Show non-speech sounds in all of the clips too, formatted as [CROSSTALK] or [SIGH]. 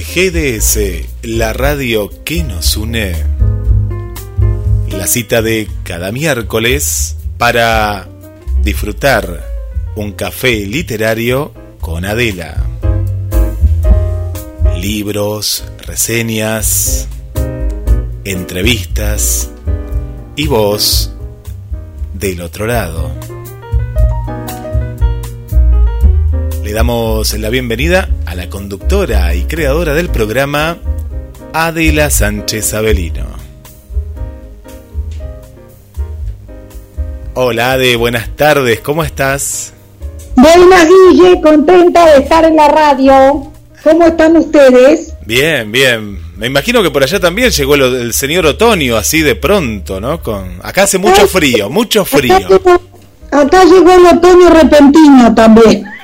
GDS, la radio que nos une. La cita de cada miércoles para disfrutar un café literario con Adela. Libros, reseñas, entrevistas y voz del otro lado. Le damos la bienvenida a la conductora y creadora del programa, Adela Sánchez Avelino. Hola Ade, buenas tardes, ¿cómo estás? Buenas Guille, contenta de estar en la radio. ¿Cómo están ustedes? Bien, bien. Me imagino que por allá también llegó el, señor otoño así de pronto, ¿no? Con acá hace mucho frío, mucho frío. acá llegó el otoño repentino también.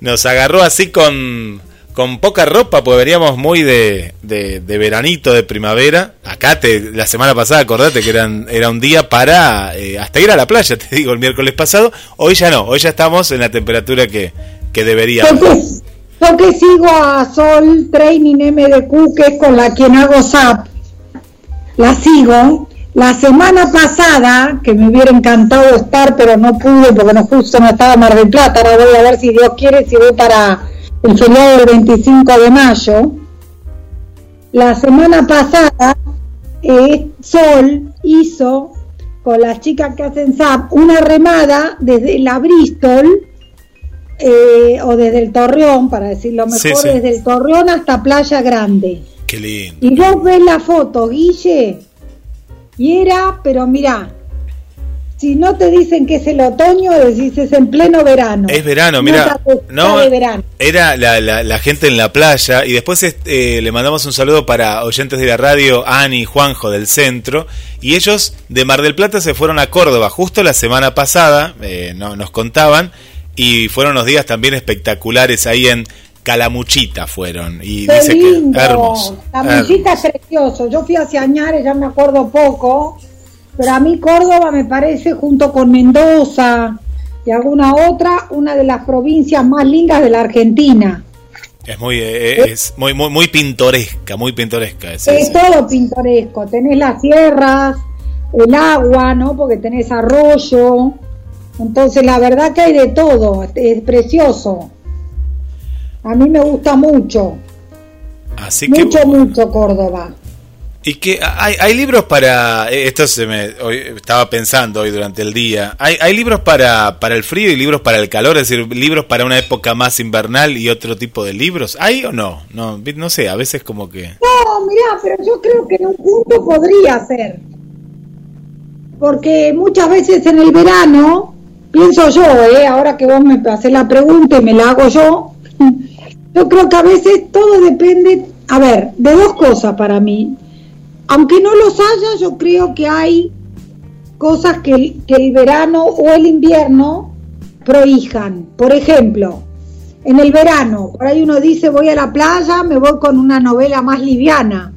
Nos agarró así con, con poca ropa, porque veníamos muy de, de, veranito, de primavera. Acá te, la semana pasada, acordate que eran, era un día para eh, hasta ir a la playa, te digo, el miércoles pasado. Hoy ya no, hoy ya estamos en la temperatura que, que deberíamos. Porque, sigo a Sol Training MDQ, que es con la quien hago SAP. La sigo la semana pasada, que me hubiera encantado estar, pero no pude porque no justo no estaba Mar del Plata, ahora voy a ver si Dios quiere, si voy para el feriado del 25 de mayo. La semana pasada, eh, Sol hizo con las chicas que hacen SAP una remada desde la Bristol eh, o desde el Torreón, para decirlo mejor, desde el Torreón hasta Playa Grande. Qué lindo. Y vos ves la foto, Guille, y era, pero mira, si no te dicen que es el otoño, decís es en pleno verano. Es verano, mira. No, era la, la, gente en la playa y después este, le mandamos un saludo para oyentes de la radio, Ani y Juanjo del centro. Y ellos de Mar del Plata se fueron a Córdoba justo la semana pasada, eh, no, nos contaban, y fueron unos días también espectaculares ahí en Calamuchita fueron y dice que hermoso. Calamuchita es precioso. Yo fui hacia Añares, ya me acuerdo poco, pero a mí Córdoba me parece junto con Mendoza y alguna otra una de las provincias más lindas de la Argentina. Es muy eh, es muy muy muy pintoresca, muy pintoresca. Es, es todo pintoresco. Tenés las sierras, el agua, ¿no? Porque tenés arroyo. Entonces la verdad que hay de todo, es precioso. A mí me gusta mucho. Así mucho, mucho Córdoba. Y que hay, hay libros para. Eh, esto se me. Hoy, estaba pensando hoy durante el día. Hay, hay libros para, para el frío y libros para el calor, es decir, libros para una época más invernal y otro tipo de libros. ¿Hay o no? No, no sé, a veces como que. No, mirá, pero yo creo que en un punto podría ser. Porque muchas veces en el verano, pienso yo, ¿eh? ahora que vos me haces la pregunta y me la hago yo, yo creo que a veces todo depende, a ver, de dos cosas para mí. Aunque no los haya, yo creo que hay cosas que el, que el verano o el invierno prohijan. Por ejemplo, en el verano, por ahí uno dice voy a la playa, me voy con una novela más liviana.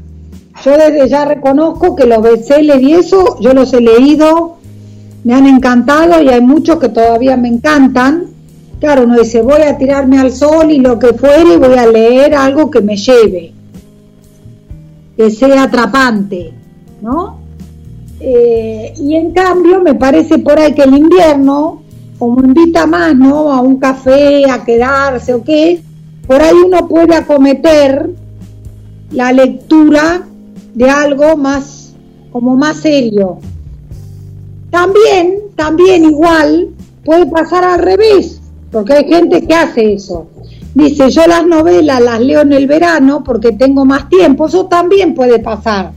Yo desde ya reconozco que los bestsellers y eso, yo los he leído, me han encantado y hay muchos que todavía me encantan, Claro, uno dice, voy a tirarme al sol y lo que fuere, voy a leer algo que me lleve, que sea atrapante, ¿no? Eh, y en cambio, me parece por ahí que el invierno, como invita más, ¿no? A un café, a quedarse o qué, por ahí uno puede acometer la lectura de algo más como más serio. También, también igual puede pasar al revés, porque hay gente que hace eso. Dice, yo las novelas las leo en el verano porque tengo más tiempo, eso también puede pasar,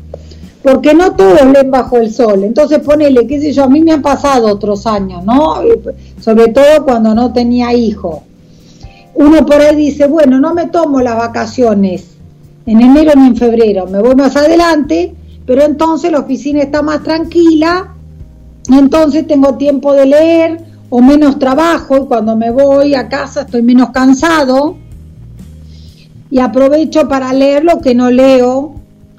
porque no todos leen bajo el sol. Entonces ponele, qué sé yo, a mí me han pasado otros años, ¿no? Sobre todo cuando no tenía hijo. Uno por ahí dice, bueno, no me tomo las vacaciones en enero ni en febrero, me voy más adelante, pero entonces la oficina está más tranquila, entonces tengo tiempo de leer o menos trabajo y cuando me voy a casa estoy menos cansado y aprovecho para leer lo que no leo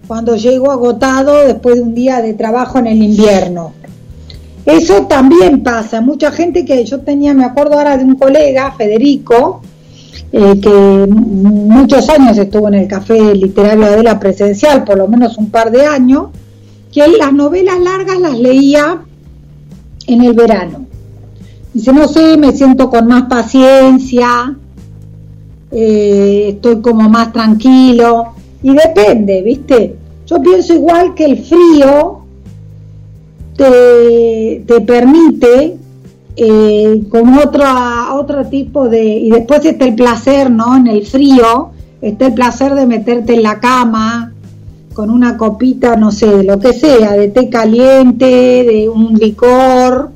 cuando llego agotado después de un día de trabajo en el invierno. Eso también pasa. Mucha gente que yo tenía, me acuerdo ahora de un colega, Federico, eh, que muchos años estuvo en el café literario de la presencial, por lo menos un par de años, que las novelas largas las leía en el verano. Dice, no sé, me siento con más paciencia, eh, estoy como más tranquilo. Y depende, ¿viste? Yo pienso igual que el frío te, te permite eh, con otro, otro tipo de... Y después está el placer, ¿no? En el frío, está el placer de meterte en la cama con una copita, no sé, de lo que sea, de té caliente, de un licor,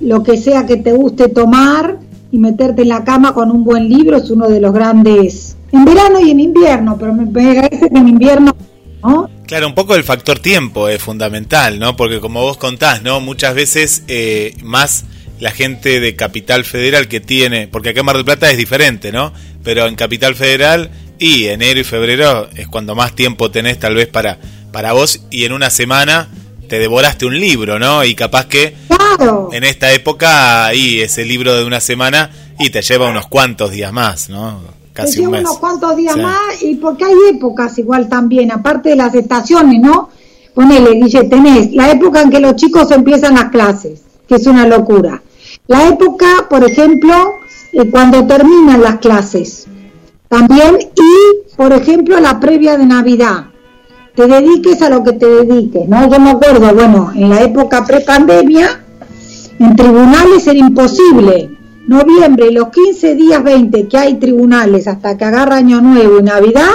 lo que sea que te guste tomar y meterte en la cama con un buen libro es uno de los grandes, en verano y en invierno, pero me parece que en invierno, ¿no? Claro, un poco el factor tiempo es fundamental, ¿no? Porque como vos contás, ¿no? Muchas veces eh, más la gente de Capital Federal que tiene, porque acá en Mar del Plata es diferente, ¿no? Pero en Capital Federal y enero y febrero es cuando más tiempo tenés tal vez para, para vos y en una semana te devoraste un libro, ¿no? Y capaz que en esta época ahí ese libro de una semana y te lleva unos cuantos días más, ¿no? Casi te lleva unos cuantos días más y porque hay épocas igual también, aparte de las estaciones, ¿no? Ponele, dice, tenés la época en que los chicos empiezan las clases, que es una locura. La época, por ejemplo, eh, cuando terminan las clases. También, y, por ejemplo, la previa de Navidad te dediques a lo que te dediques, ¿no? Yo me acuerdo, bueno, en la época prepandemia, en tribunales era imposible. Noviembre, los 15 días 20 que hay tribunales hasta que agarra Año Nuevo y Navidad,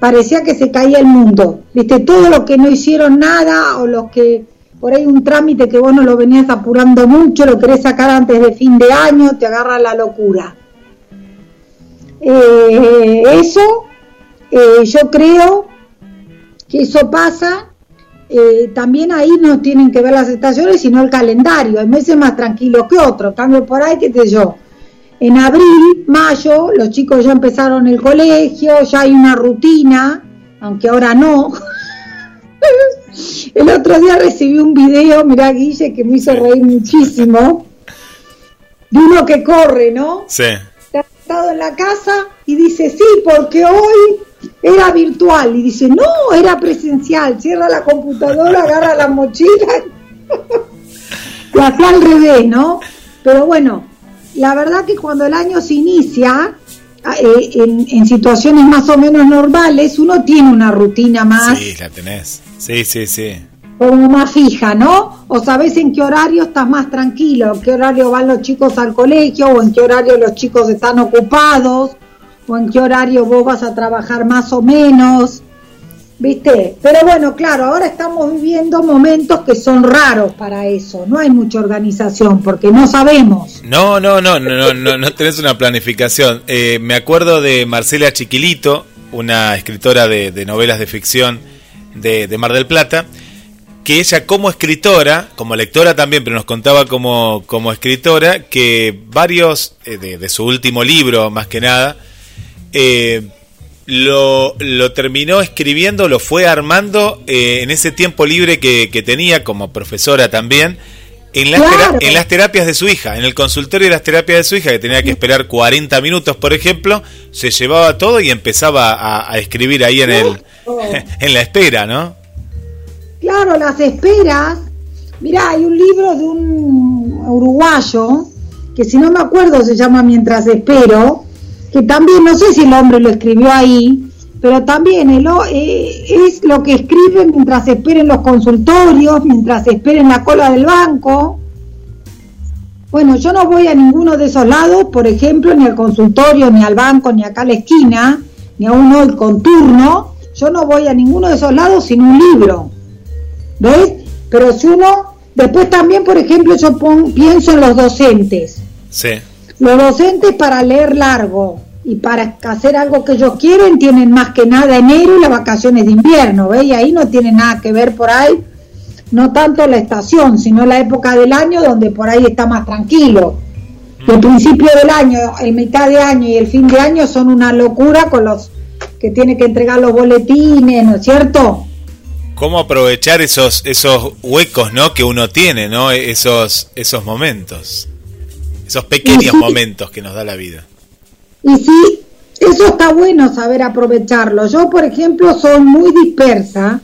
parecía que se caía el mundo. Viste, todo lo que no hicieron nada o los que por ahí un trámite que vos no lo venías apurando mucho, lo querés sacar antes de fin de año, te agarra la locura. Eh, eso, eh, yo creo que eso pasa, eh, también ahí no tienen que ver las estaciones, sino el calendario. Hay meses más tranquilos que otros. Cambio por ahí, qué sé yo. En abril, mayo, los chicos ya empezaron el colegio, ya hay una rutina, aunque ahora no. [LAUGHS] el otro día recibí un video, mirá Guille, que me hizo reír muchísimo, de uno que corre, ¿no? Sí. Está estado en la casa y dice, sí, porque hoy era virtual y dice, no, era presencial, cierra la computadora, agarra la mochila, [LAUGHS] lo hacía al revés, ¿no? Pero bueno, la verdad que cuando el año se inicia, eh, en, situaciones más o menos normales, uno tiene una rutina más. Sí, la tenés. Sí, sí, sí. Como más fija, ¿no? O sabes en qué horario estás más tranquilo, en qué horario van los chicos al colegio, o en qué horario los chicos están ocupados, o en qué horario vos vas a trabajar más o menos, ¿viste? Pero bueno, claro, ahora estamos viviendo momentos que son raros para eso, no hay mucha organización porque no sabemos. No, no, no, no, no, no, tenés una planificación. Eh, me acuerdo de Marcela Chiquilito, una escritora de, novelas de ficción de, Mar del Plata, que ella como escritora, como lectora también, pero nos contaba como, como escritora, que varios eh, de, su último libro, más que nada, eh, lo, lo, terminó escribiendo, lo fue armando eh, en ese tiempo libre que, tenía como profesora también, en las, en las terapias de su hija, en el consultorio de las terapias de su hija, que tenía que esperar 40 minutos, por ejemplo, se llevaba todo y empezaba a, escribir ahí en, el, [LAUGHS] en la espera, ¿no? Claro, las esperas. Mirá, hay un libro de un uruguayo, que si no me acuerdo se llama Mientras espero, que también no sé si el hombre lo escribió ahí, pero también el, eh, es lo que escriben mientras esperen los consultorios, mientras esperen la cola del banco. Bueno, yo no voy a ninguno de esos lados, por ejemplo, ni al consultorio, ni al banco, ni acá a la esquina, ni a uno el con turno. Yo no voy a ninguno de esos lados sin un libro. ¿Ves? Pero si uno, después también, por ejemplo, yo pienso en los docentes. Sí. Los docentes para leer largo y para hacer algo que ellos quieren tienen más que nada enero y las vacaciones de invierno, ¿ves? Y ahí no tiene nada que ver por ahí, no tanto la estación, sino la época del año donde por ahí está más tranquilo. El principio del año, el mitad de año y el fin de año son una locura con los que tiene que entregar los boletines, ¿no es cierto? cómo aprovechar esos esos huecos no que uno tiene no esos esos momentos esos pequeños momentos que nos da la vida. Y sí eso está bueno saber aprovecharlo. Yo por ejemplo soy muy dispersa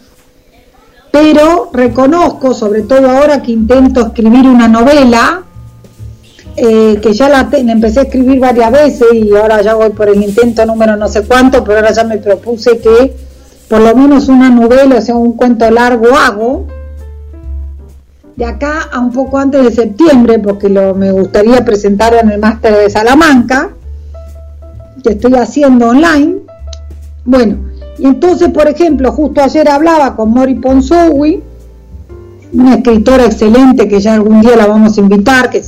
pero reconozco sobre todo ahora que intento escribir una novela eh, que ya la, la, empecé a escribir varias veces y ahora ya voy por el intento número no sé cuánto pero ahora ya me propuse que por lo menos una novela, o sea, un cuento largo hago, de acá a un poco antes de septiembre, porque lo, me gustaría presentar en el máster de Salamanca, que estoy haciendo online. Bueno, y entonces, por ejemplo, justo ayer hablaba con Mori Ponsowi, una escritora excelente que ya algún día la vamos a invitar, que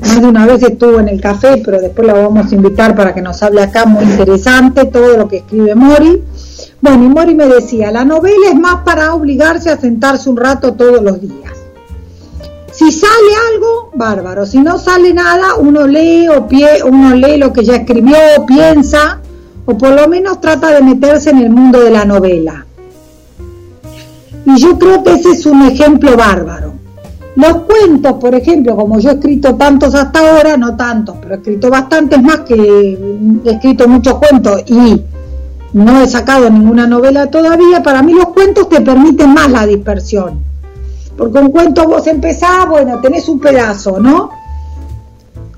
más de una vez estuvo en el café, pero después la vamos a invitar para que nos hable acá, muy interesante todo lo que escribe Mori. Bueno, y Mori me decía, la novela es más para obligarse a sentarse un rato todos los días. Si sale algo, bárbaro. Si no sale nada, uno lee o pie, uno lee lo que ya escribió, piensa, o por lo menos trata de meterse en el mundo de la novela. Y yo creo que ese es un ejemplo bárbaro. Los cuentos, por ejemplo, como yo he escrito tantos hasta ahora, no tantos, pero he escrito bastantes más que he escrito muchos cuentos y no he sacado ninguna novela todavía, para mí los cuentos te permiten más la dispersión. Porque un cuento vos empezás, bueno, tenés un pedazo, ¿no?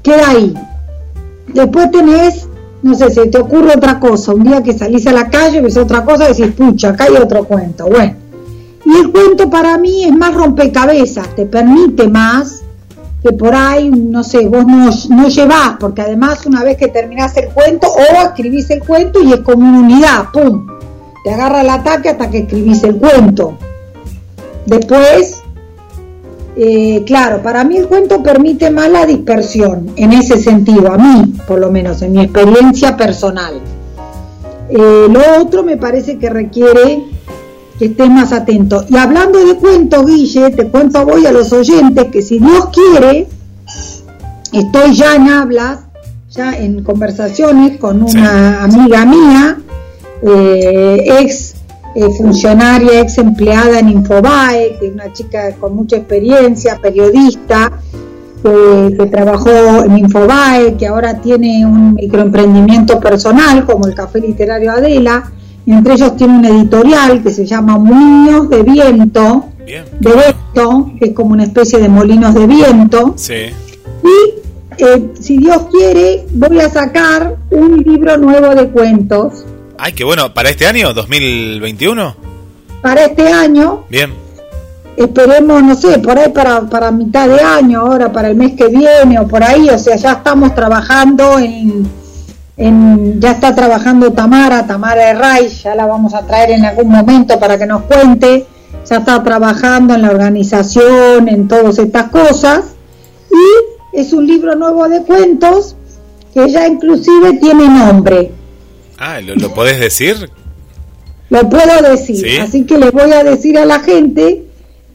Queda ahí. Después tenés, no sé, si te ocurre otra cosa. Un día que salís a la calle, ves otra cosa decís, pucha, acá hay otro cuento. Bueno. Y el cuento para mí es más rompecabezas, te permite más que por ahí, no sé, vos no, no llevás, porque además una vez que terminás el cuento o escribís el cuento y es como una unidad, ¡pum! Te agarra el ataque hasta que escribís el cuento. Después, eh, claro, para mí el cuento permite más la dispersión, en ese sentido, a mí, por lo menos, en mi experiencia personal. Eh, lo otro me parece que requiere que estés más atento. Y hablando de cuentos, Guille, te cuento voy a los oyentes que si Dios quiere, estoy ya en hablas, ya en conversaciones con una amiga mía, eh, ex eh, funcionaria, ex empleada en Infobae, que es una chica con mucha experiencia, periodista, que trabajó en Infobae, que ahora tiene un microemprendimiento personal como el Café Literario Adela entre ellos tiene un editorial que se llama Molinos de Viento, de viento, que es como una especie de molinos de viento. Y eh, si Dios quiere, voy a sacar un libro nuevo de cuentos. Ay, qué bueno, ¿para este año, 2021? Para este año. Bien. Esperemos, no sé, por ahí para, para mitad de año, ahora para el mes que viene o por ahí, o sea, ya estamos trabajando en ya está trabajando Tamara, Tamara Ray, ya la vamos a traer en algún momento para que nos cuente, ya está trabajando en la organización, en todas estas cosas, y es un libro nuevo de cuentos que ya inclusive tiene nombre. Ah, ¿lo, lo podés decir? Lo puedo decir, así que le voy a decir a la gente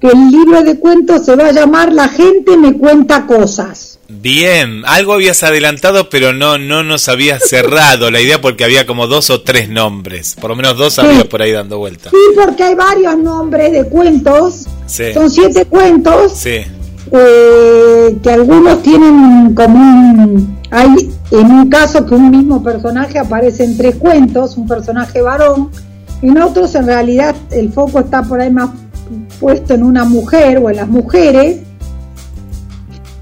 que el libro de cuentos se va a llamar La gente me cuenta cosas. Bien, algo habías adelantado, pero no, no nos habías cerrado la idea porque había como dos o tres nombres, por lo menos dos había por ahí dando vuelta. Sí, porque hay varios nombres de cuentos, son siete cuentos, sí. Eh, que algunos tienen como un... Hay en un caso que un mismo personaje aparece en tres cuentos, un personaje varón, en otros en realidad el foco está por ahí más puesto en una mujer o en las mujeres,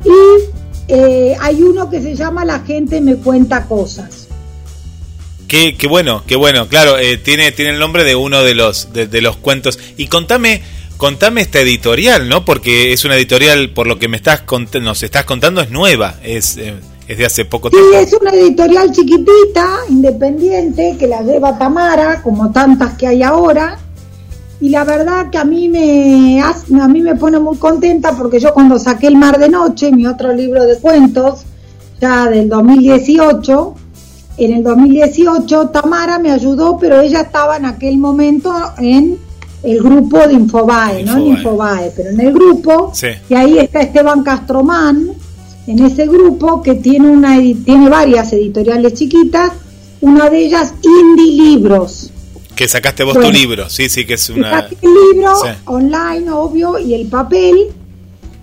y eh, hay uno que se llama La gente me cuenta cosas. Qué, qué bueno, qué bueno. Claro, eh, tiene, tiene el nombre de uno de los, de, los cuentos. Y contame, contame esta editorial, ¿no? Porque es una editorial, por lo que me estás nos estás contando, es nueva, es, eh, es de hace poco tiempo. Sí, es una editorial chiquitita, independiente, que la lleva Tamara, como tantas que hay ahora. Y la verdad que a mí me a mí me pone muy contenta porque yo cuando saqué El Mar de Noche, mi otro libro de cuentos, ya del 2018, en el 2018 Tamara me ayudó, pero ella estaba en aquel momento en el grupo de Infobae, no en Infobae, pero en el grupo, y ahí está Esteban Castromán, en ese grupo que tiene, una, tiene varias editoriales chiquitas, una de ellas Indie Libros. Que sacaste vos tu libro, sí, sí, que es una... Saqué el libro online, obvio, y el papel,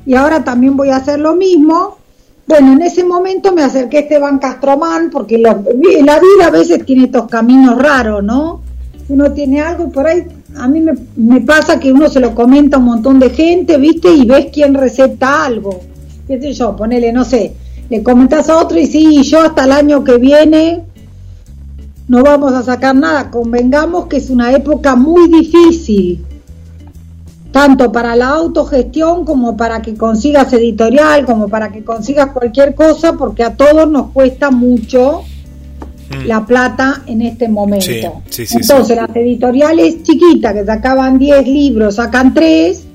y ahora también voy a hacer lo mismo, bueno, en ese momento me acerqué a Esteban Castromán, porque la vida a veces tiene estos caminos raros, ¿no? Uno tiene algo por ahí, a mí me, pasa que uno se lo comenta a un montón de gente, ¿viste? Y ves quién receta algo. ¿Qué sé yo? Ponele, no sé, le comentas a otro y sí, yo hasta el año que viene no vamos a sacar nada. Convengamos que es una época muy difícil tanto para la autogestión como para que consigas editorial, como para que consigas cualquier cosa, porque a todos nos cuesta mucho mm. la plata en este momento. Entonces, las editoriales chiquitas que sacaban 10 libros, sacan 3,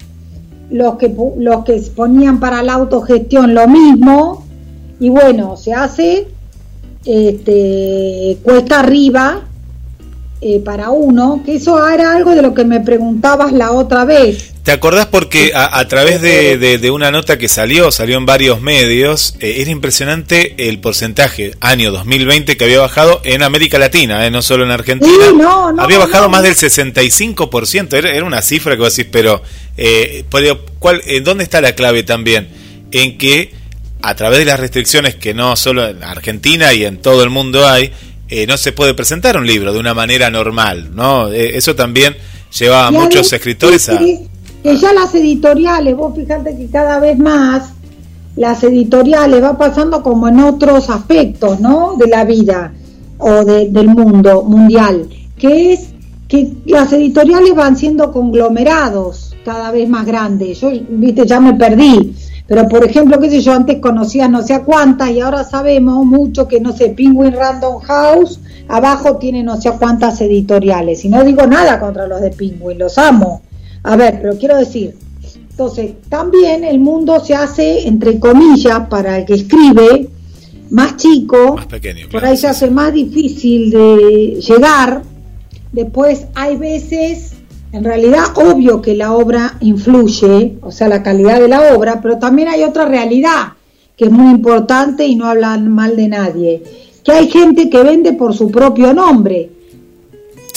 los que, los que ponían para la autogestión lo mismo, y bueno, se hace este, cuesta arriba eh, para uno, que eso era algo de lo que me preguntabas la otra vez. ¿Te acordás porque a, través de, una nota que salió, salió en varios medios, eh, era impresionante el porcentaje año 2020 que había bajado en América Latina, eh, no solo en Argentina. había bajado más del 65%, era, era, una cifra que vos decís, pero eh, ¿cuál, ¿dónde está la clave también? En que a través de las restricciones que no solo en Argentina y en todo el mundo hay, eh, no se puede presentar un libro de una manera normal, ¿no? Eh, eso también lleva a muchos escritores a... Que ya las editoriales, vos fijate que cada vez más las editoriales va pasando como en otros aspectos, ¿no? De la vida o del mundo mundial, que es que las editoriales van siendo conglomerados cada vez más grandes. Yo, viste, ya me perdí pero por ejemplo, qué sé yo, antes conocía no sé a cuántas y ahora sabemos mucho que no sé, Penguin Random House abajo tiene no sé a cuántas editoriales. Y no digo nada contra los de Penguin, los amo. A ver, pero quiero decir, entonces, también el mundo se hace, entre comillas, para el que escribe, más chico, más pequeño, por ahí se hace más difícil de llegar. Después hay veces en realidad, obvio que la obra influye, o sea, la calidad de la obra, pero también hay otra realidad que es muy importante y no hablan mal de nadie, que hay gente que vende por su propio nombre.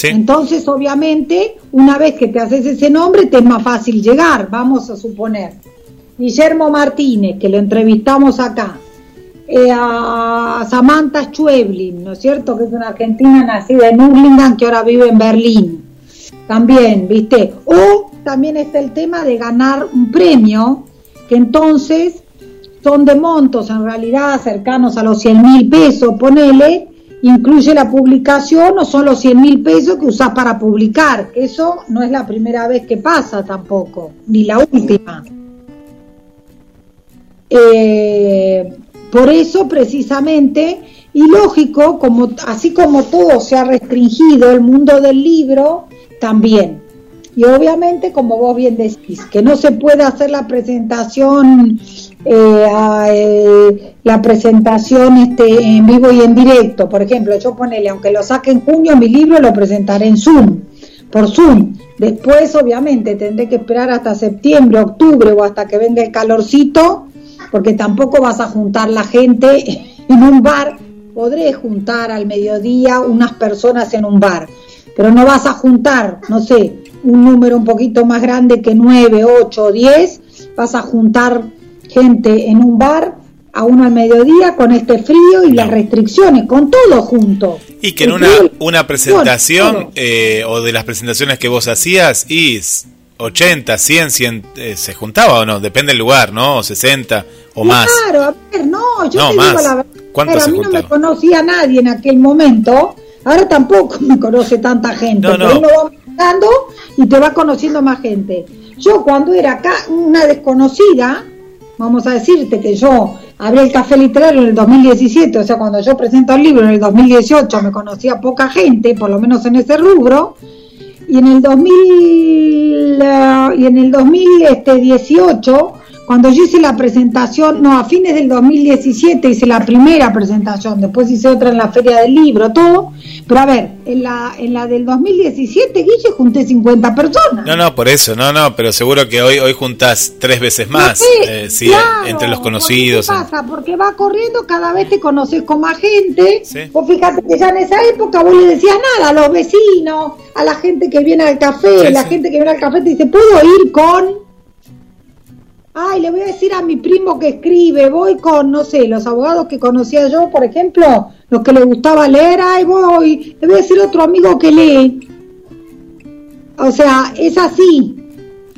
Entonces, obviamente, una vez que te haces ese nombre, te es más fácil llegar, vamos a suponer. Guillermo Martínez, que lo entrevistamos acá, eh, a Samantha Schweblin, ¿no es cierto? Que es una argentina nacida en Urlingan que ahora vive en Berlín también, ¿viste? O también está el tema de ganar un premio, que entonces son de montos en realidad cercanos a los 100 mil pesos, ponele, incluye la publicación o son los 100 mil pesos que usás para publicar. Eso no es la primera vez que pasa tampoco, ni la última. Eh, por eso precisamente, y lógico, como, así como todo se ha restringido el mundo del libro, también. Y obviamente, como vos bien decís, que no se puede hacer la presentación, eh, eh, la presentación este, en vivo y en directo. Por ejemplo, yo ponele, aunque lo saque en junio, mi libro lo presentaré en Zoom, por Zoom. Después, obviamente, tendré que esperar hasta septiembre, octubre o hasta que venga el calorcito, porque tampoco vas a juntar la gente en un bar. Podré juntar al mediodía unas personas en un bar pero no vas a juntar, no sé, un número un poquito más grande que 9, 8 o 10, vas a juntar gente en un bar a uno al mediodía con este frío y las restricciones, con todo junto. Y que en una, una presentación eh, o de las presentaciones que vos hacías, y 80, 100, 100 se juntaba o no, depende del lugar, ¿no? 60 o más. Claro, a ver, no, yo te digo la verdad, pero a mí no me conocía nadie en aquel momento Ahora tampoco [LAUGHS] me conoce tanta gente, pero uno va buscando y te va conociendo más gente. Yo cuando era acá una desconocida, vamos a decirte que yo abrí el café literario en el 2017, o sea, cuando yo presento el libro en el 2018 me conocía poca gente, por lo menos en ese rubro, y en el 2000 eh, y en el 2018 cuando yo hice la presentación, no, a fines del 2017 hice la primera presentación, después hice otra en la Feria del Libro, todo, pero a ver, en la, en la del 2017, Guille, junté 50 personas. No, no, por eso, no, no, pero seguro que hoy, hoy juntás tres veces más, eh, sí, entre los conocidos. ¿Qué pasa? Porque va corriendo, cada vez te conoces con más gente. Vos fíjate que ya en esa época vos le decías nada a los vecinos, a la gente que viene al café, la gente que viene al café te dice, ¿puedo ir con...? Ay, le voy a decir a mi primo que escribe, voy con, no sé, los abogados que conocía yo, por ejemplo, los que le gustaba leer, ay, voy, le voy a decir a otro amigo que lee. O sea, es así.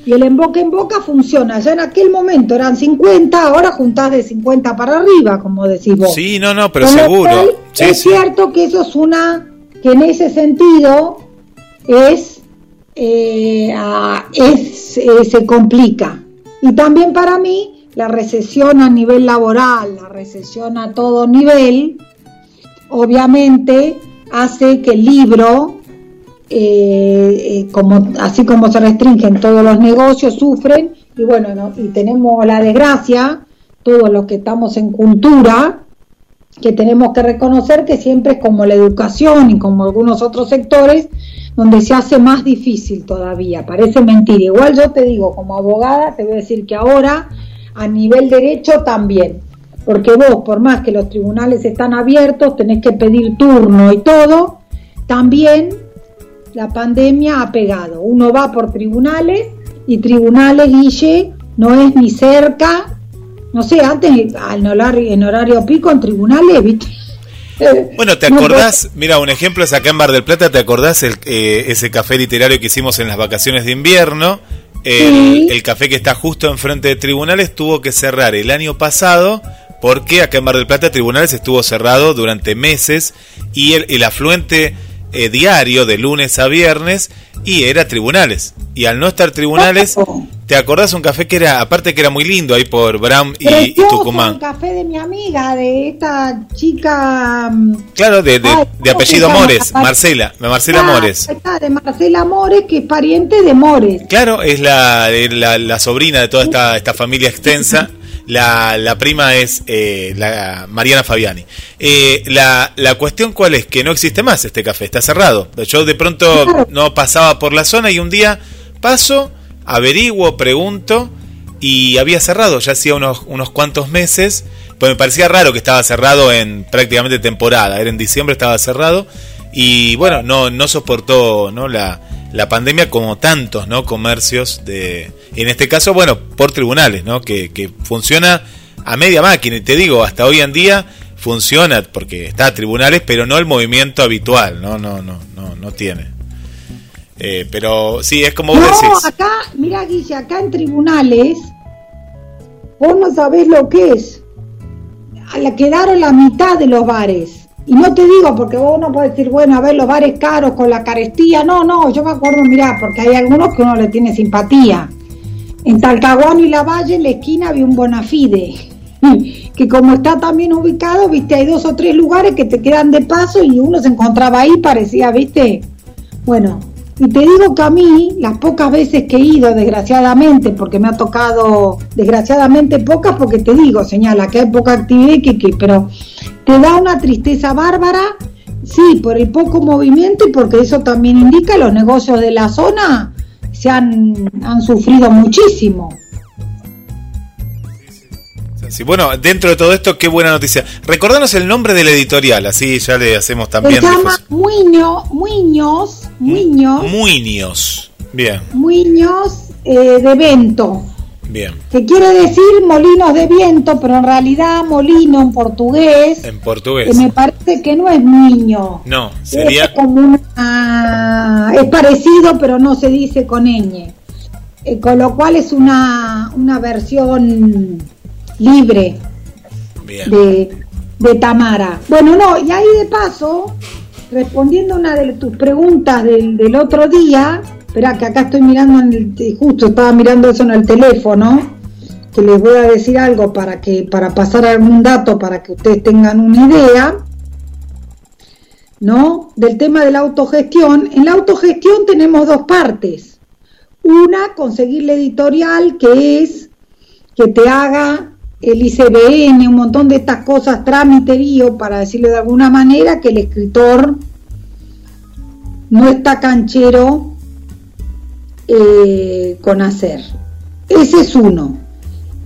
Y el en boca en boca funciona. Ya en aquel momento eran 50, ahora juntás de 50 para arriba, como decís vos. Sí, no, no, pero seguro. es cierto que eso es una, que en ese sentido es, eh, es eh, se complica y también para mí, la recesión a nivel laboral, la recesión a todo nivel, obviamente hace que el libro, eh, eh, como, así como se restringen todos los negocios, sufren. Y bueno, y tenemos la desgracia, todos los que estamos en cultura, que tenemos que reconocer que siempre es como la educación y como algunos otros sectores, donde se hace más difícil todavía. Parece mentira. Igual yo te digo, como abogada, te voy a decir que ahora a nivel derecho también. Porque vos, por más que los tribunales están abiertos, tenés que pedir turno y todo, también la pandemia ha pegado. Uno va por tribunales y tribunales, Guille, no es ni cerca. No sé, antes en horario, en horario pico en tribunales, ¿viste? [LAUGHS] Bueno, ¿te acordás? Mira, un ejemplo es acá en Bar del Plata, ¿te acordás el, eh, ese café literario que hicimos en las vacaciones de invierno? El, café que está justo enfrente de tribunales tuvo que cerrar el año pasado porque acá en Bar del Plata Tribunales estuvo cerrado durante meses y el, afluente eh, diario de lunes a viernes y era tribunales. Y al no estar tribunales, ¿Te acordás un café que era, aparte que era muy lindo ahí por Bram y, Tucumán? Un café de mi amiga, de esta chica. Mm, claro, de, de, apellido Mores, Marcela, de Marcela Mores. de Marcela Mores, que es pariente de Mores. Claro, es la, la, sobrina de toda esta, esta familia extensa. [LAUGHS] La, la, prima es eh, la Mariana Fabiani. Eh, la, la, cuestión cuál es, que no existe más este café, está cerrado. Yo de pronto no pasaba por la zona y un día paso averiguo, pregunto y había cerrado, ya hacía unos, unos cuantos meses, pues me parecía raro que estaba cerrado en prácticamente temporada, era en diciembre, estaba cerrado y bueno, no, no soportó ¿no? La, la pandemia como tantos ¿no? comercios, de, en este caso, bueno, por tribunales, ¿no? que, que funciona a media máquina y te digo, hasta hoy en día funciona porque está a tribunales, pero no el movimiento habitual, no, no, no, no, no tiene. Eh, pero sí, es como vos no, acá, mira Guille, acá en tribunales, vos no sabés lo que es. Quedaron la mitad de los bares. Y no te digo porque vos no podés decir, bueno, a ver, los bares caros con la carestía. No, no, yo me acuerdo, mirá, porque hay algunos que uno le tiene simpatía. En Talcahuano y La Valle, en la esquina, había un Bonafide. [LAUGHS] Que como está también ubicado, viste, hay dos o tres lugares que te quedan de paso y uno se encontraba ahí, parecía, viste. Bueno, y te digo que a mí, las pocas veces que he ido, desgraciadamente, porque me ha tocado, desgraciadamente pocas, porque te digo, señala que hay poca actividad, que, que, pero te da una tristeza bárbara, sí, por el poco movimiento y porque eso también indica los negocios de la zona se han, han sufrido muchísimo. Sí, bueno, dentro de todo esto, qué buena noticia. Recordanos el nombre de la editorial, así ya le hacemos también. Se llama Muño, Muños, Muños. Muños, bien. Muños eh, de Vento. Bien. Que quiere decir molinos de viento, pero en realidad molino en portugués. En portugués. Que me parece que no es niño. No, sería. Es como una. Es parecido, pero no se dice con ñ. Eh, con lo cual es una, una versión libre de, de, Tamara. Bueno, no, y ahí de paso, respondiendo una de tus preguntas del, otro día, espera que acá estoy mirando, en el, justo estaba mirando eso en el teléfono, que les voy a decir algo para que para pasar algún dato para que ustedes tengan una idea. ¿No? Del tema de la autogestión. En la autogestión tenemos dos partes. Una, conseguir la editorial, que es que te haga el ICBN, un montón de estas cosas, tramiterío, para decirlo de alguna manera, que el escritor no está canchero eh, con hacer. Ese es uno.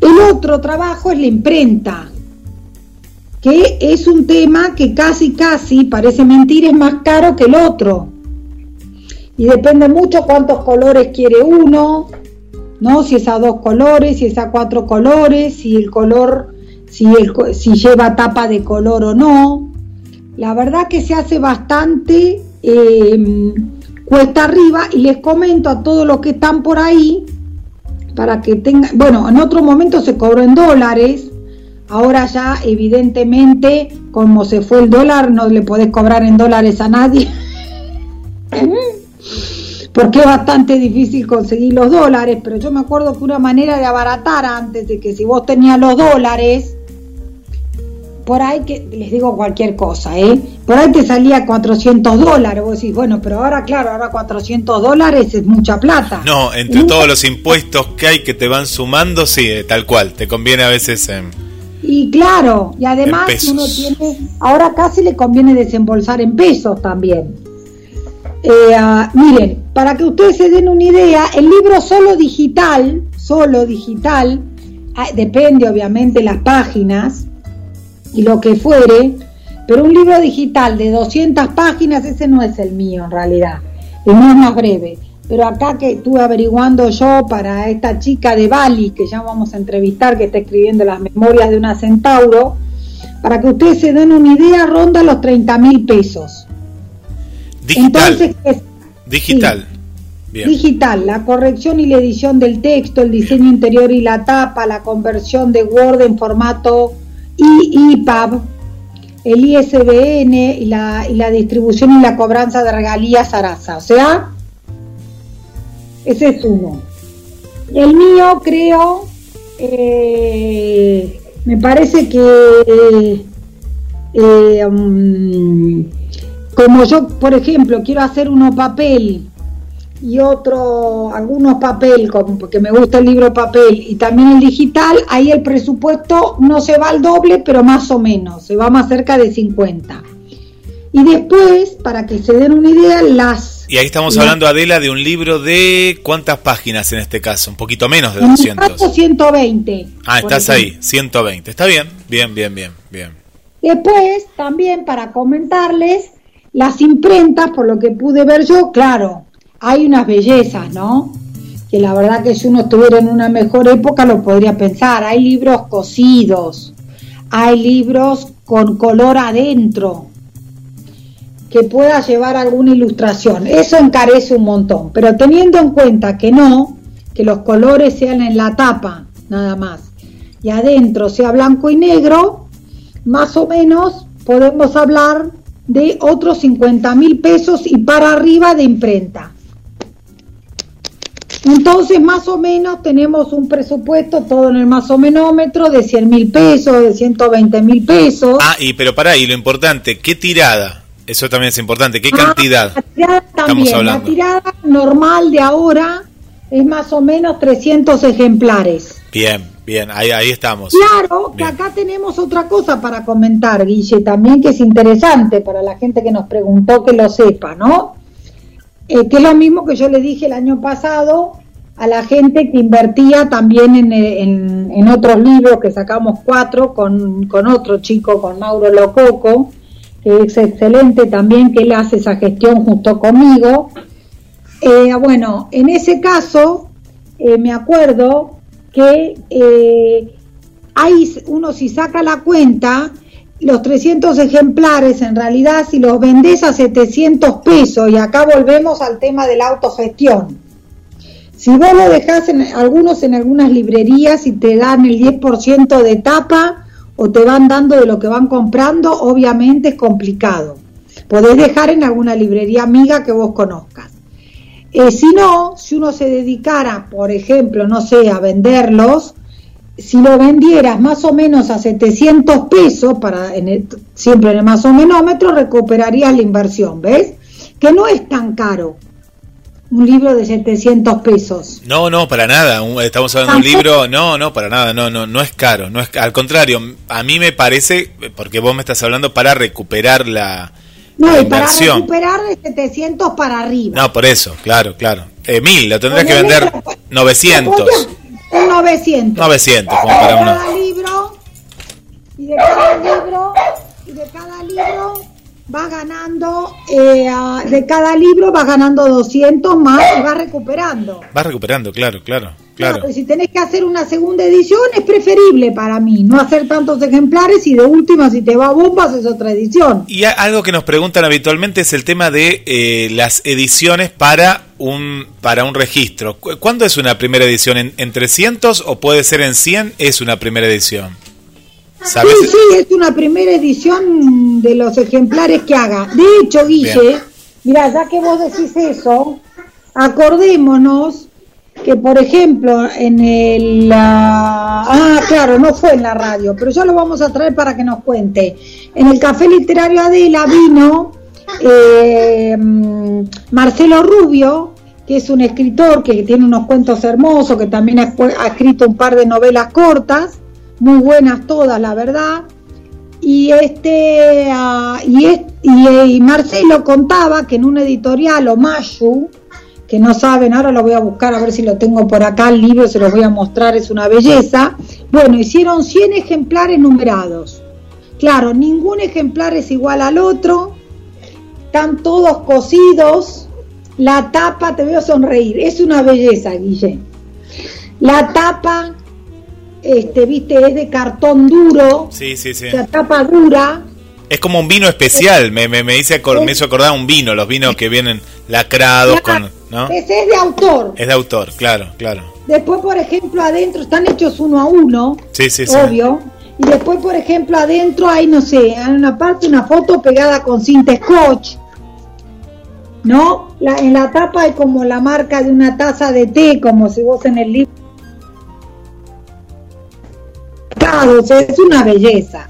El otro trabajo es la imprenta, que es un tema que casi, casi, parece mentir, es más caro que el otro. Y depende mucho cuántos colores quiere uno, ¿no? Si es a dos colores, si es a cuatro colores, si el color, si, el, si lleva tapa de color o no. La verdad que se hace bastante em, cuesta arriba y les comento a todos los que están por ahí para que tengan, bueno, en otro momento se cobró en dólares, ahora ya evidentemente como se fue el dólar no le podés cobrar en dólares a nadie. Porque es bastante difícil conseguir los dólares, pero yo me acuerdo que una manera de abaratar antes de que si vos tenías los dólares, por ahí que les digo cualquier cosa, ¿eh? Por ahí te salía 400 dólares, vos decís, bueno, pero ahora claro, ahora 400 dólares es mucha plata. No, entre todos los impuestos que hay que te van sumando, sí, eh, tal cual, te conviene a veces en... Y claro, y además uno tiene, ahora casi le conviene desembolsar en pesos también. Eh, ah, miren, para que ustedes se den una idea, el libro solo digital, solo digital, ah, depende obviamente las páginas y lo que fuere, pero un libro digital de 200 páginas, ese no es el mío en realidad, el mío es más breve. Pero acá que estuve averiguando yo para esta chica de Bali, que ya vamos a entrevistar, que está escribiendo las memorias de una centauro, para que ustedes se den una idea, ronda los 30 mil pesos. Digital. Digital. Digital, la corrección y la edición del texto, el diseño interior y la tapa, la conversión de Word en formato IPAB, el ISBN y la, y la distribución y la cobranza de regalías Arasa. O sea, ese es uno. El mío creo, eh, me parece que eh, um, como yo, por ejemplo, quiero hacer uno papel y otro, algunos papel, como porque me gusta el libro papel y también el digital, ahí el presupuesto no se va al doble, pero más o menos, se va más cerca de 50. Y después, para que se den una idea, las... Y ahí estamos hablando, Adela, de un libro de cuántas páginas en este caso, un poquito menos de 200. En caso 120. Ah, estás ahí, 120. Está bien, bien, bien, bien, bien. Después, también para comentarles, las imprentas, por lo que pude ver yo, claro, hay unas bellezas, ¿no? Que la verdad que si uno estuviera en una mejor época lo podría pensar. Hay libros cosidos, hay libros con color adentro, que pueda llevar alguna ilustración. Eso encarece un montón, pero teniendo en cuenta que no, que los colores sean en la tapa, nada más, y adentro sea blanco y negro, más o menos podemos hablar de otros 50 mil pesos y para arriba de imprenta. Entonces, más o menos tenemos un presupuesto, todo en el más o menómetro, de 100 mil pesos, de 120 mil pesos. Ah, y pero para y lo importante, ¿qué tirada? Eso también es importante, ¿qué ah, cantidad? La tirada también, la tirada normal de ahora es más o menos 300 ejemplares. Bien, Bien, ahí, ahí estamos. Claro, que acá tenemos otra cosa para comentar, Guille, también que es interesante para la gente que nos preguntó que lo sepa, ¿no? Eh, que es lo mismo que yo le dije el año pasado a la gente que invertía también en, en, otros libros, que sacamos cuatro con, con otro chico, con Mauro Lococo, que es excelente también, que él hace esa gestión junto conmigo. Eh, bueno, en ese caso, eh, me acuerdo que eh, hay uno si saca la cuenta, los 300 ejemplares en realidad si los vendes a 700 pesos y acá volvemos al tema de la autogestión. Si vos lo dejás en algunos en algunas librerías y te dan el 10% de tapa o te van dando de lo que van comprando, obviamente es complicado. podés dejar en alguna librería amiga que vos conozcas. Eh, si no, si uno se dedicara, por ejemplo, no sé, a venderlos, si lo vendieras más o menos a 700 pesos, para en siempre en el más o menómetro, recuperarías la inversión, ¿ves? Que no es tan caro un libro de 700 pesos. No, no, para nada. Estamos hablando de un libro, no, no, para nada, no, no, no es caro, no es al contrario, a mí me parece porque vos me estás hablando para recuperar la no, y para recuperar de 700 para arriba. No, por eso, claro, claro. Eh, mil, lo tendrás que vender 900. 900. 900, como para uno. Cada libro, y de cada libro, y de cada libro vas ganando, eh, de cada libro vas ganando 200 más y vas recuperando. Vas recuperando, claro, claro. Claro. si tenés que hacer una segunda edición es preferible para mí, no hacer tantos ejemplares y de última si te va a bombas es otra edición. Y algo que nos preguntan habitualmente es el tema de eh, las ediciones para un para un registro. ¿Cuándo es una primera edición? ¿En, ¿En 300 o puede ser en 100? Es una primera edición. Sí, sí, es una primera edición de los ejemplares que haga. De hecho, Guille, mira, ya que vos decís eso, acordémonos que, por ejemplo, en el... ah, claro, no fue en la radio, pero ya lo vamos a traer para que nos cuente. En el Café Literario Adela vino eh, Marcelo Rubio, que es un escritor que tiene unos cuentos hermosos, que también ha escrito un par de novelas cortas muy buenas todas, la verdad. Y este ah, y, Marcelo contaba que en un editorial o Mayu, que no saben, ahora lo voy a buscar a ver si lo tengo por acá, el libro se los voy a mostrar, es una belleza. Bueno, hicieron 100 ejemplares numerados. Claro, ningún ejemplar es igual al otro, están todos cosidos, la tapa, te veo sonreír, es una belleza, Guille. La tapa este, viste, es de cartón duro. Sí, sí, sí. La tapa dura. Es como un vino especial, me, me, me, dice, me hizo acordar un vino, los vinos que vienen lacrados con... ¿no? Ese es de autor. Es de autor, claro, claro. Después, por ejemplo, adentro están hechos uno a uno, sí, sí, obvio. Y después, por ejemplo, adentro hay, no sé, en una parte una foto pegada con cinta scotch. ¿No? La, en la tapa hay como la marca de una taza de té, como si vos en el libro es una belleza.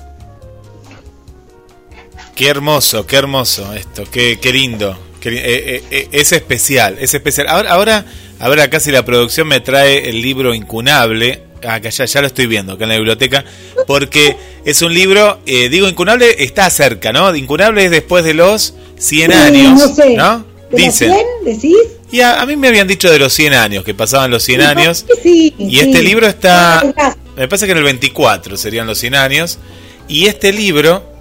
Qué hermoso, qué hermoso esto, qué, qué lindo. Eh, eh, eh, es especial, es especial. Ahora, ahora, a ver acá si la producción me trae el libro Incunable. Acá ya, ya lo estoy viendo, acá en la biblioteca. Porque es un libro, digo, Incunable está cerca, ¿no? Incunable es después de los 100 años, no, sé. ¿no? Dicen. decís? Y a, mí me habían dicho de los 100 años, que pasaban los 100 años. y este libro está me parece que en el 24 serían los 100 años. Y este libro,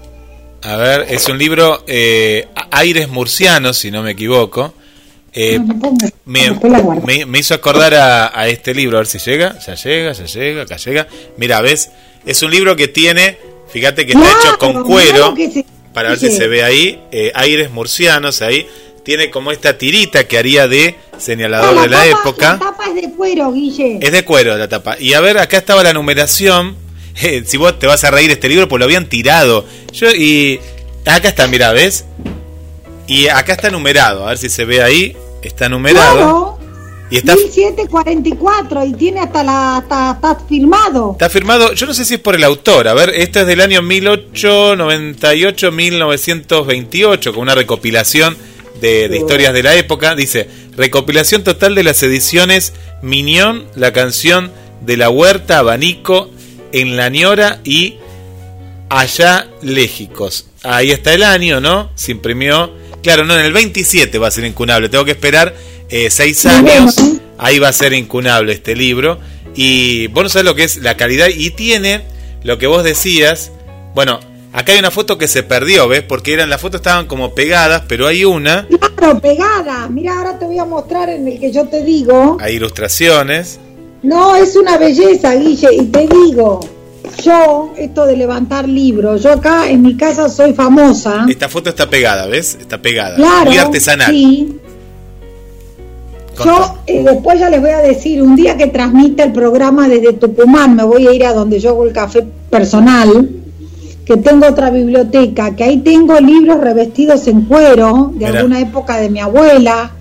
a ver, es un libro eh, Aires Murcianos, si no me equivoco. Eh, me, hizo acordar a, este libro, a ver si llega, ya llega, ya llega, acá llega. Mira, ves, es un libro que tiene, fíjate que está hecho con cuero, para ver si se ve ahí, eh, Aires Murcianos, ahí tiene como esta tirita que haría de señalador de la época. La tapa es de cuero, Guille. Es de cuero la tapa. Y a ver, acá estaba la numeración. [LAUGHS] Eh, si vos te vas a reír este libro, pues lo habían tirado. Yo y acá está, mira, ¿ves? Y acá está numerado, a ver si se ve ahí. Está numerado. Y está 1744 y tiene hasta la hasta, está firmado. Está firmado, yo no sé si es por el autor. A ver, esto es del año 1898-1928 con una recopilación de, historias de la época. Dice, recopilación total de las ediciones Miñón, la canción de la huerta, abanico, en la ñora y allá légicos. Ahí está el año, ¿no? Se imprimió. Claro, no, en el 27 va a ser incunable. Tengo que esperar eh, seis años. Ahí va a ser incunable este libro. Y bueno, sabés lo que es la calidad. Y tiene lo que vos decías. Bueno, Acá hay una foto que se perdió, ¿ves? Porque eran las fotos estaban como pegadas, pero hay una. Claro, pegada. Mira, ahora te voy a mostrar en el que yo te digo. Hay ilustraciones. No, es una belleza, Guille, y te digo, yo, esto de levantar libros, yo acá en mi casa soy famosa. Esta foto está pegada, ¿ves? Está pegada. Claro, Muy artesanal. Sí. Yo eh, después ya les voy a decir, un día que transmita el programa desde Tucumán, me voy a ir a donde yo hago el café personal que tengo otra biblioteca, que ahí tengo libros revestidos en cuero de alguna época de mi abuela,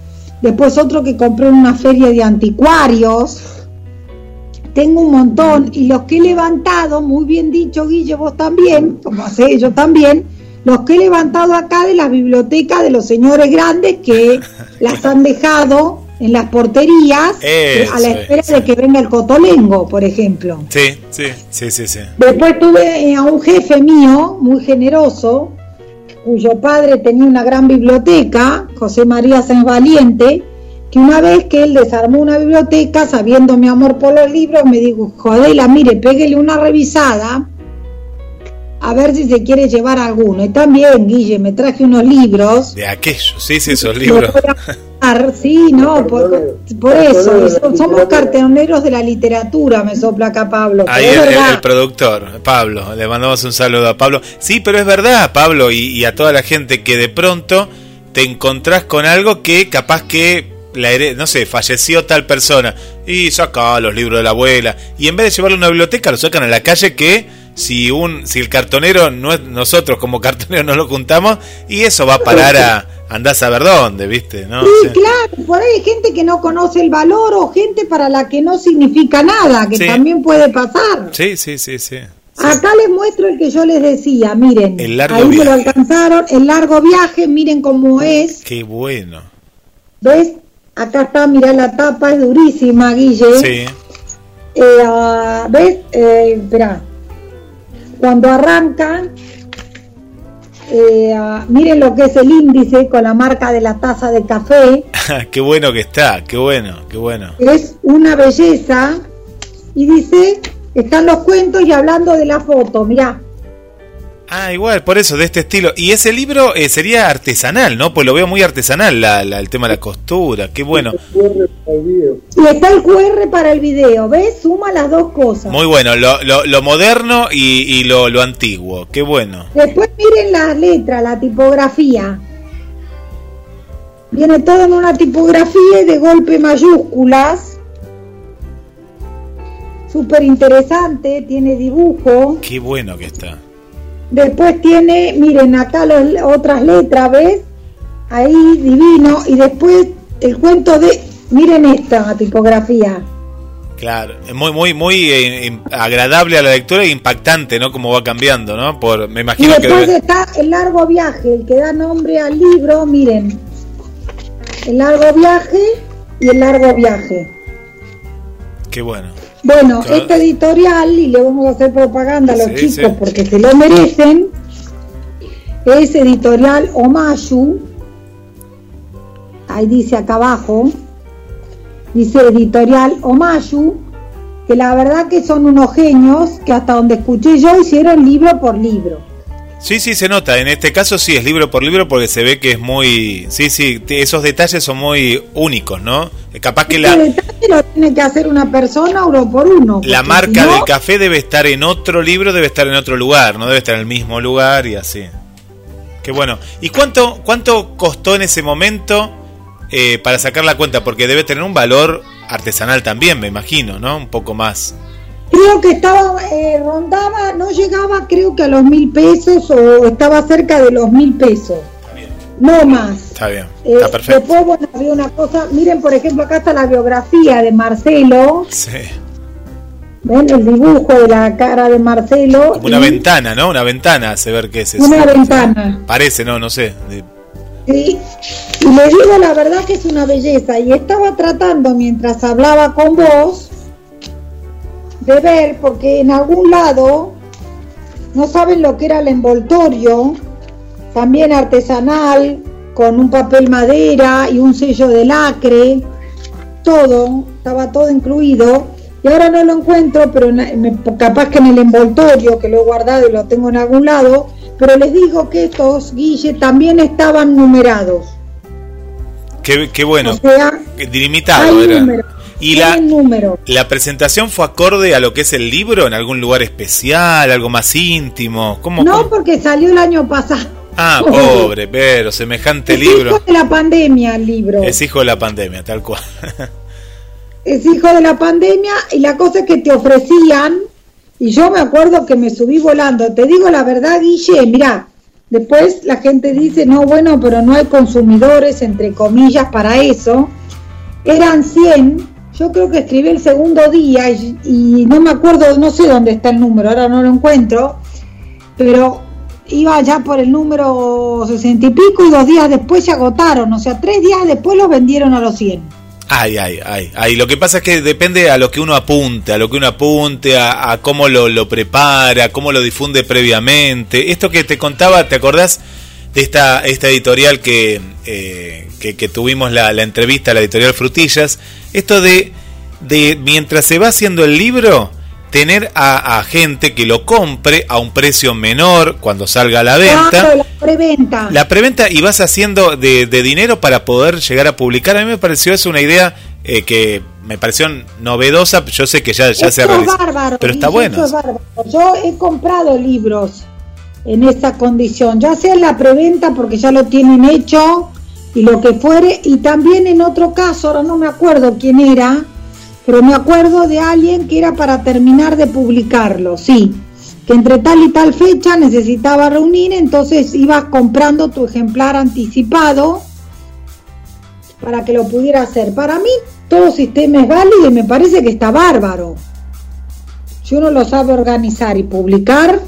después otro que compré en una feria de anticuarios, tengo un montón y los que he levantado, muy bien dicho Guille, vos también, como sé yo también, los que he levantado acá de las bibliotecas de los señores grandes que [LAUGHS] las han dejado en las porterías eh, a la espera de que venga el cotolengo, por ejemplo. Sí, sí, sí, sí, sí. Después tuve a un jefe mío, muy generoso, cuyo padre tenía una gran biblioteca, José María Sáenz Valiente, que una vez que él desarmó una biblioteca, sabiendo mi amor por los libros, me dijo, jodela, mire, pégale una revisada a ver si se quiere llevar alguno. Y también, Guille, me traje unos libros. De aquellos, sí, sí, esos libros. Sí, no, por, eso. somos cartoneros de la literatura, me sopla acá Pablo. Ahí el, productor, Pablo. Le mandamos un saludo a Pablo. Sí, pero es verdad, Pablo, y, a toda la gente que de pronto te encontrás con algo que capaz que la no sé, falleció tal persona y saca los libros de la abuela y en vez de llevarlo a una biblioteca lo sacan a la calle que si un si el cartonero no es nosotros como cartoneros [LAUGHS] no lo juntamos y eso va a parar a andás a ver dónde, ¿viste? ¿No? Sí, claro, por ahí hay gente que no conoce el valor o gente para la que no significa nada, que también puede pasar. Sí, sí, sí, sí. Acá les muestro el que yo les decía, miren, ahí me lo alcanzaron, el largo viaje, miren cómo es. Qué bueno. ¿Ves? Acá está, mirá la tapa, es durísima, Guille. Sí. Eh, ¿Ves? Eh, espera. Cuando arrancan, eh, miren lo que es el índice con la marca de la taza de café. [LAUGHS] qué bueno que está, qué bueno, qué bueno. Es una belleza. Y dice, están los cuentos y hablando de la foto, mirá. Ah, igual, por eso, de este estilo. Y ese libro eh, sería artesanal, ¿no? Pues lo veo muy artesanal, la, el tema de la costura, qué bueno. Y está el QR para el video, ¿ves? Suma las dos cosas. Muy bueno, lo, lo, moderno y, lo, lo, antiguo, qué bueno. Después miren las letras, la tipografía. Viene todo en una tipografía y de golpe mayúsculas. Súper interesante, tiene dibujo. Qué bueno que está. Después tiene, miren acá las otras letras, ¿ves? Ahí divino. Y después el cuento de, miren esta tipografía. Claro, es muy, muy, muy eh, agradable a la lectura e impactante, ¿no? Como va cambiando, ¿no? Por, me imagino y después está el largo viaje, el que da nombre al libro, miren. El largo viaje y el largo viaje. Qué bueno. Bueno, este editorial, y le vamos a hacer propaganda a los chicos porque se lo merecen, es editorial Omayu, ahí dice acá abajo, dice editorial Omayu, que la verdad que son unos genios que hasta donde escuché yo hicieron libro por libro. Sí, sí, se nota. En este caso sí es libro por libro porque se ve que es muy... Sí, sí, esos detalles son muy únicos, ¿no? Capaz que la... detalle lo tiene que hacer una persona uno por uno. La marca del café debe estar en otro libro, debe estar en otro lugar, no debe estar en el mismo lugar y así. Qué bueno. ¿Y cuánto, cuánto costó en ese momento eh, para sacar la cuenta? Porque debe tener un valor artesanal también, me imagino, ¿no? Un poco más. Creo que estaba, eh, rondaba, no llegaba creo que a los mil pesos o estaba cerca de los mil pesos. No más. Está bien, eh, está perfecto. Después, bueno, había una cosa, miren por ejemplo acá está la biografía de Marcelo. Sí. ¿Ven? El dibujo de la cara de Marcelo. Como una ventana, ¿no? Una ventana, hace ver qué es eso. Una ventana. Parece, no, no sé. Sí, y le digo la verdad que es una belleza. Y estaba tratando mientras hablaba con vos de ver, porque en algún lado no saben lo que era el envoltorio, también artesanal, con un papel madera y un sello de lacre, todo, estaba todo incluido. Y ahora no lo encuentro, pero capaz que en el envoltorio, que lo he guardado y lo tengo en algún lado, pero les digo que estos, Guille, también estaban numerados. Qué, bueno, delimitado era. ¿Y la, la presentación fue acorde a lo que es el libro en algún lugar especial, algo más íntimo? ¿Cómo, no, porque salió el año pasado. Ah, [LAUGHS] pobre, pero semejante libro. Es hijo de la pandemia el libro. Es hijo de la pandemia, tal cual. es hijo de la pandemia y la cosa es que te ofrecían Y yo me acuerdo que me subí volando. Te digo la verdad, Guille, mira, después la gente dice, no, bueno, pero no hay consumidores, entre comillas, para eso. Eran 100, yo creo que escribí el segundo día y, no me acuerdo, no sé dónde está el número, ahora no lo encuentro, pero iba ya por el número 60 y pico y dos días después se agotaron, o sea, tres días después lo vendieron a los 100. Ay, ay, ay, ay. Lo que pasa es que depende a lo que uno apunte, a lo que uno apunte, a, cómo lo, lo, prepara, cómo lo difunde previamente. Esto que te contaba, ¿te acordás de esta, esta editorial que, eh, que, tuvimos la, la, entrevista, la editorial Frutillas? Esto de, de mientras se va haciendo el libro, tener a, gente que lo compre a un precio menor cuando salga a la venta. la preventa. La preventa y vas haciendo de, dinero para poder llegar a publicar. A mí me pareció es una idea eh, que me pareció novedosa. Yo sé que ya, ya se realizó. pero está bueno. Yo he comprado libros en esta condición, ya sea en la preventa porque ya lo tienen hecho y lo que fuere, y también en otro caso, ahora no me acuerdo quién era, pero me acuerdo de alguien que era para terminar de publicarlo, sí, que entre tal y tal fecha necesitaba reunir, entonces ibas comprando tu ejemplar anticipado para que lo pudiera hacer. Para mí todo sistema es válido y me parece que está bárbaro. Si uno lo sabe organizar y publicar,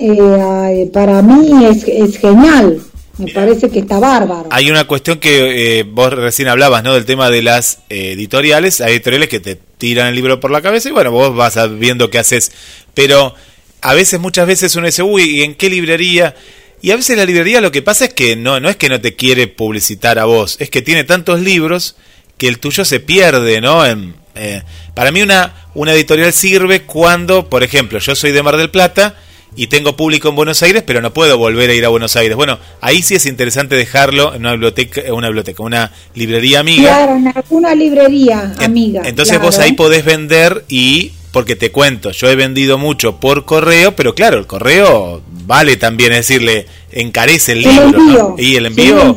eh, para mí es, es genial. Me parece que está bárbaro. Hay una cuestión que eh, vos recién hablabas, ¿no? Del tema de las eh, editoriales. Hay editoriales que te tiran el libro por la cabeza y bueno, vos vas viendo qué haces. Pero a veces, muchas veces uno dice, uy, ¿y en qué librería? Y a veces la librería lo que pasa es que no, no es que no te quiere publicitar a vos, es que tiene tantos libros que el tuyo se pierde, ¿no? En, eh, para mí una, una editorial sirve cuando, por ejemplo, yo soy de Mar del Plata, y tengo público en Buenos Aires, pero no puedo volver a ir a Buenos Aires. Bueno, ahí sí es interesante dejarlo en una biblioteca, una biblioteca, una librería amiga. Claro, en alguna librería amiga. Entonces vos ahí podés vender y porque te cuento, yo he vendido mucho por correo, pero claro, el correo vale también, es decirle, encarece el, libro. Y el envío.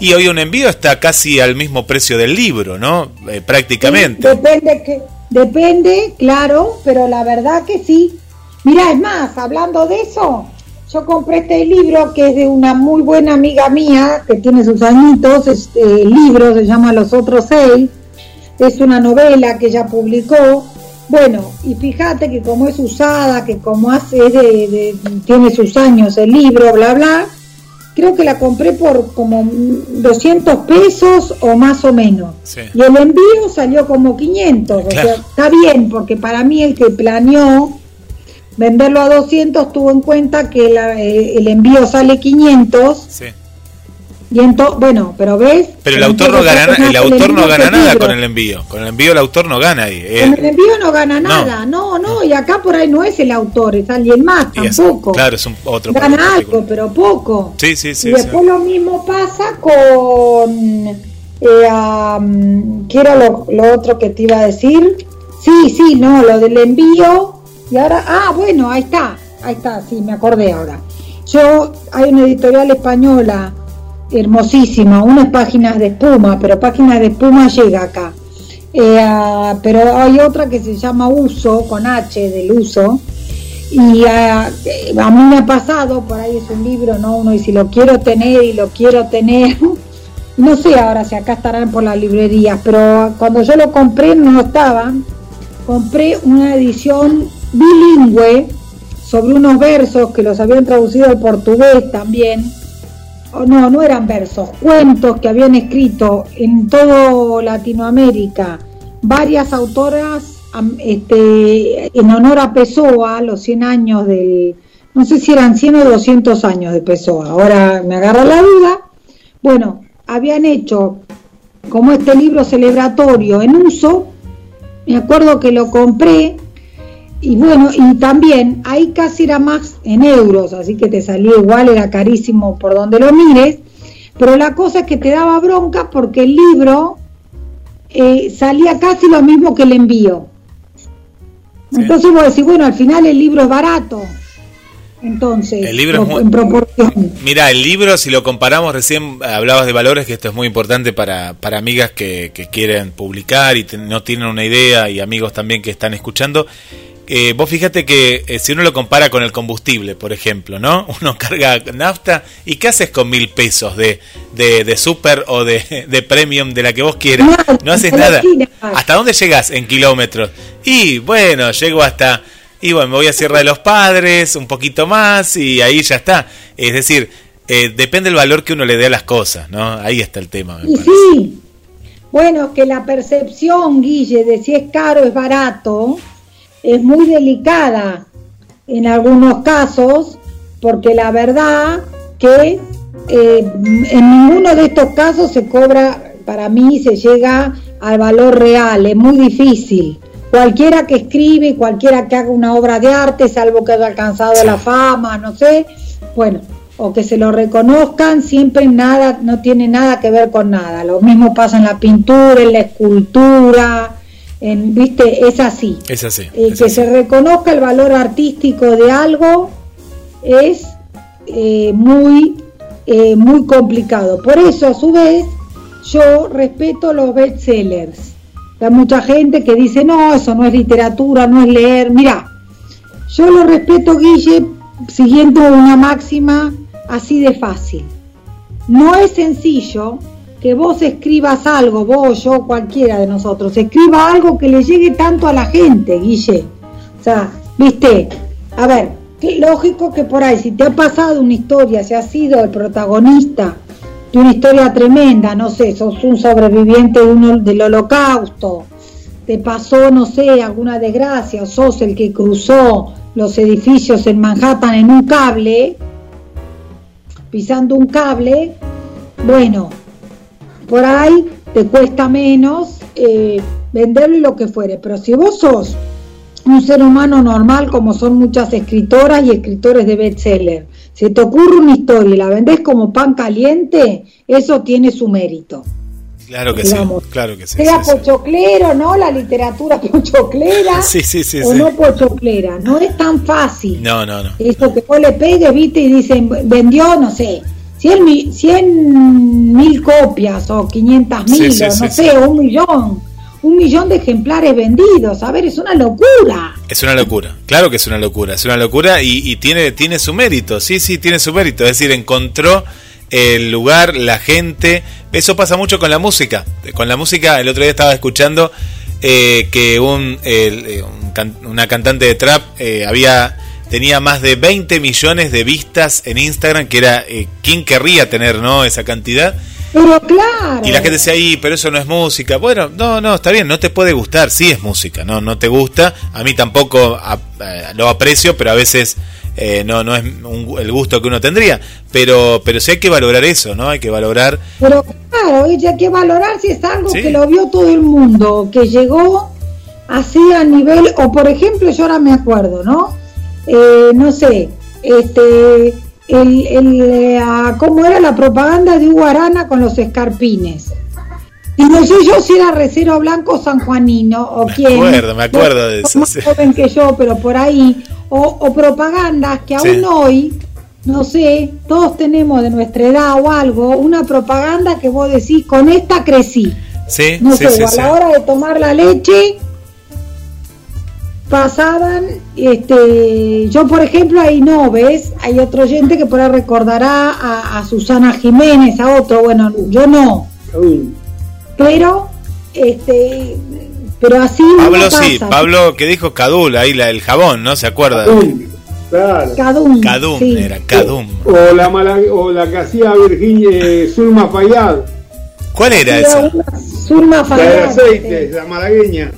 Y hoy un envío está casi al mismo precio del libro, ¿no? Eh, prácticamente. depende, que, depende, claro, pero la verdad que sí. Mira, es más, hablando de eso, yo compré este libro que es de una muy buena amiga mía que tiene sus añitos, este libro se llama Los otros seis, es una novela que ella publicó. Bueno, y fíjate que como es usada, que como hace de, tiene sus años el libro, bla bla, creo que la compré por como 200 pesos o más o menos. Y el envío salió como 500, o sea, está bien, porque para mí el que planeó venderlo a 200 tuvo en cuenta que eh, el envío sale 500. Sí. Y entonces, bueno, pero ves. Pero el autor no gana, el autor no gana nada con el envío. Con el envío el autor no gana ahí. Con el envío no gana nada. No, no, y acá por ahí no es el autor, es alguien más tampoco. claro, es un otro. Gana algo, pero poco. Sí, sí, sí. Y después lo mismo pasa con. Eh, ¿Qué era lo, lo otro que te iba a decir? Sí, sí, no, lo del envío y ahora, ah, bueno, ahí está, ahí está, sí, me acordé ahora. Yo, hay una editorial española hermosísima, unas páginas de espuma, pero páginas de espuma llega acá. Eh, pero hay otra que se llama Uso, con H del uso, y ah, a mí me ha pasado, por ahí es un libro, ¿no? Uno, si lo quiero tener y lo quiero tener, [LAUGHS] no sé ahora si acá estarán por las librerías, pero cuando yo lo compré no estaban, compré una edición bilingüe sobre unos versos que los habían traducido al portugués también. Oh, no, no eran versos, cuentos que habían escrito en todo Latinoamérica varias autoras este, en honor a Pessoa, los 100 años del, no sé si eran 100 o 200 años de Pessoa, ahora me agarra la duda. Bueno, habían hecho como este libro celebratorio en uso, me acuerdo que lo compré y bueno, y también ahí casi era más en euros, así que te salía igual, era carísimo por donde lo mires, pero la cosa es que te daba bronca porque el libro eh, salía casi lo mismo que el envío. Entonces vos decís, bueno, al final el libro es barato. entonces, el libro es muy, en proporción. Mira, el libro, si lo comparamos, recién hablabas de valores, que esto es muy importante para, para amigas que, que quieren publicar y no tienen una idea, y amigos también que están escuchando. Eh, vos fíjate que eh, si uno lo compara con el combustible, por ejemplo, ¿no? [LAUGHS] Uno carga nafta y ¿qué haces con mil pesos de, de, de super o de, [LAUGHS] de, premium, de la que vos quieras? No haces nada. ¿Hasta dónde llegas en kilómetros? Y bueno, llego hasta y bueno, me voy a Sierra de los Padres, un poquito más y ahí ya está. Es decir, eh, depende del valor que uno le dé a las cosas, ¿no? Ahí está el tema. y sí, bueno, que la percepción, Guille, de si es caro o es barato, es muy delicada en algunos casos, porque la verdad que eh, en ninguno de estos casos se cobra, para mí se llega al valor real, es muy difícil cualquiera que escribe, cualquiera que haga una obra de arte, salvo que haya alcanzado la fama, no sé, bueno, o que se lo reconozcan, siempre nada, no tiene nada que ver con nada. Lo mismo pasa en la pintura, en la escultura, en, viste, es así. Es así. Eh, que se reconozca el valor artístico de algo es eh, muy, eh, muy complicado. Por eso, a su vez, yo respeto los bestsellers hay mucha gente que dice, no, eso no es literatura, no es leer. Mira, yo lo respeto, Guille, siguiendo una máxima así de fácil. No es sencillo que vos escribas algo, vos, yo, cualquiera de nosotros, escriba algo que le llegue tanto a la gente, Guille. O sea, viste, a ver, lógico que por ahí, si te ha pasado una historia, si has sido el protagonista una historia tremenda, no sé, sos un sobreviviente de uno, del holocausto, te pasó, no sé, alguna desgracia, sos el que cruzó los edificios en Manhattan en un cable, pisando un cable, bueno, por ahí te cuesta menos eh, venderlo y lo que fuere, pero si vos sos un ser humano normal como son muchas escritoras y escritores de bestseller, si te ocurre una historia y la vendés como pan caliente, eso tiene su mérito. Claro que sí, claro que sí. Sea pochoclero, ¿no? La literatura [LAUGHS] pochoclera. [LAUGHS] sí, sí, sí. O no pochoclera. No es tan fácil. No, no, no. Eso que vos le pegues, viste, y dicen, vendió, no sé, 100 mil copias o 500 mil, no sé, un millón un millón de ejemplares vendidos. A ver, es una locura. Es una locura, claro que es una locura, es una locura y, tiene, tiene su mérito, sí, sí, tiene su mérito. Es decir, encontró el lugar, la gente. Eso pasa mucho con la música. Con la música, el otro día estaba escuchando eh, que un, eh, una cantante de trap eh, había tenía más de 20 millones de vistas en Instagram, que era quién querría tener no esa cantidad pero claro. Y la gente dice ahí, pero eso no es música. Bueno, no, no, está bien, no te puede gustar, sí es música, no, no te gusta. A mí tampoco eh, lo aprecio, pero a veces eh, no, no es el gusto que uno tendría. Pero, pero sí hay que valorar eso, ¿no? Hay que valorar. Pero claro, hay que valorar si es algo que lo vio todo el mundo, que llegó así a nivel, o por ejemplo, yo ahora me acuerdo, ¿no? Eh, no sé, este el, el, eh, cómo era la propaganda de Hugo Arana con los escarpines. Y no sé yo si era Recero Blanco o San Juanino o quién. Me acuerdo, me acuerdo de eso. Más joven que yo, pero por ahí. O, propagandas que aún hoy, no sé, todos tenemos de nuestra edad o algo, una propaganda que vos decís, con esta crecí. Sí, no sé, a la hora de tomar la leche, pasaban, este, yo por ejemplo ahí no, ¿ves? Hay otro oyente que por ahí recordará a, Susana Jiménez, a otro, bueno, yo no. Pero, este, pero así Pablo sí, Pablo que dijo Cadul, ahí la, el jabón, ¿no? ¿Se acuerda? Cadum, Cadum, era Cadum. O la, o la que hacía Virginia eh, Zulma Fayad. ¿Cuál era esa? Zulma Fayad. aceite, la malagueña.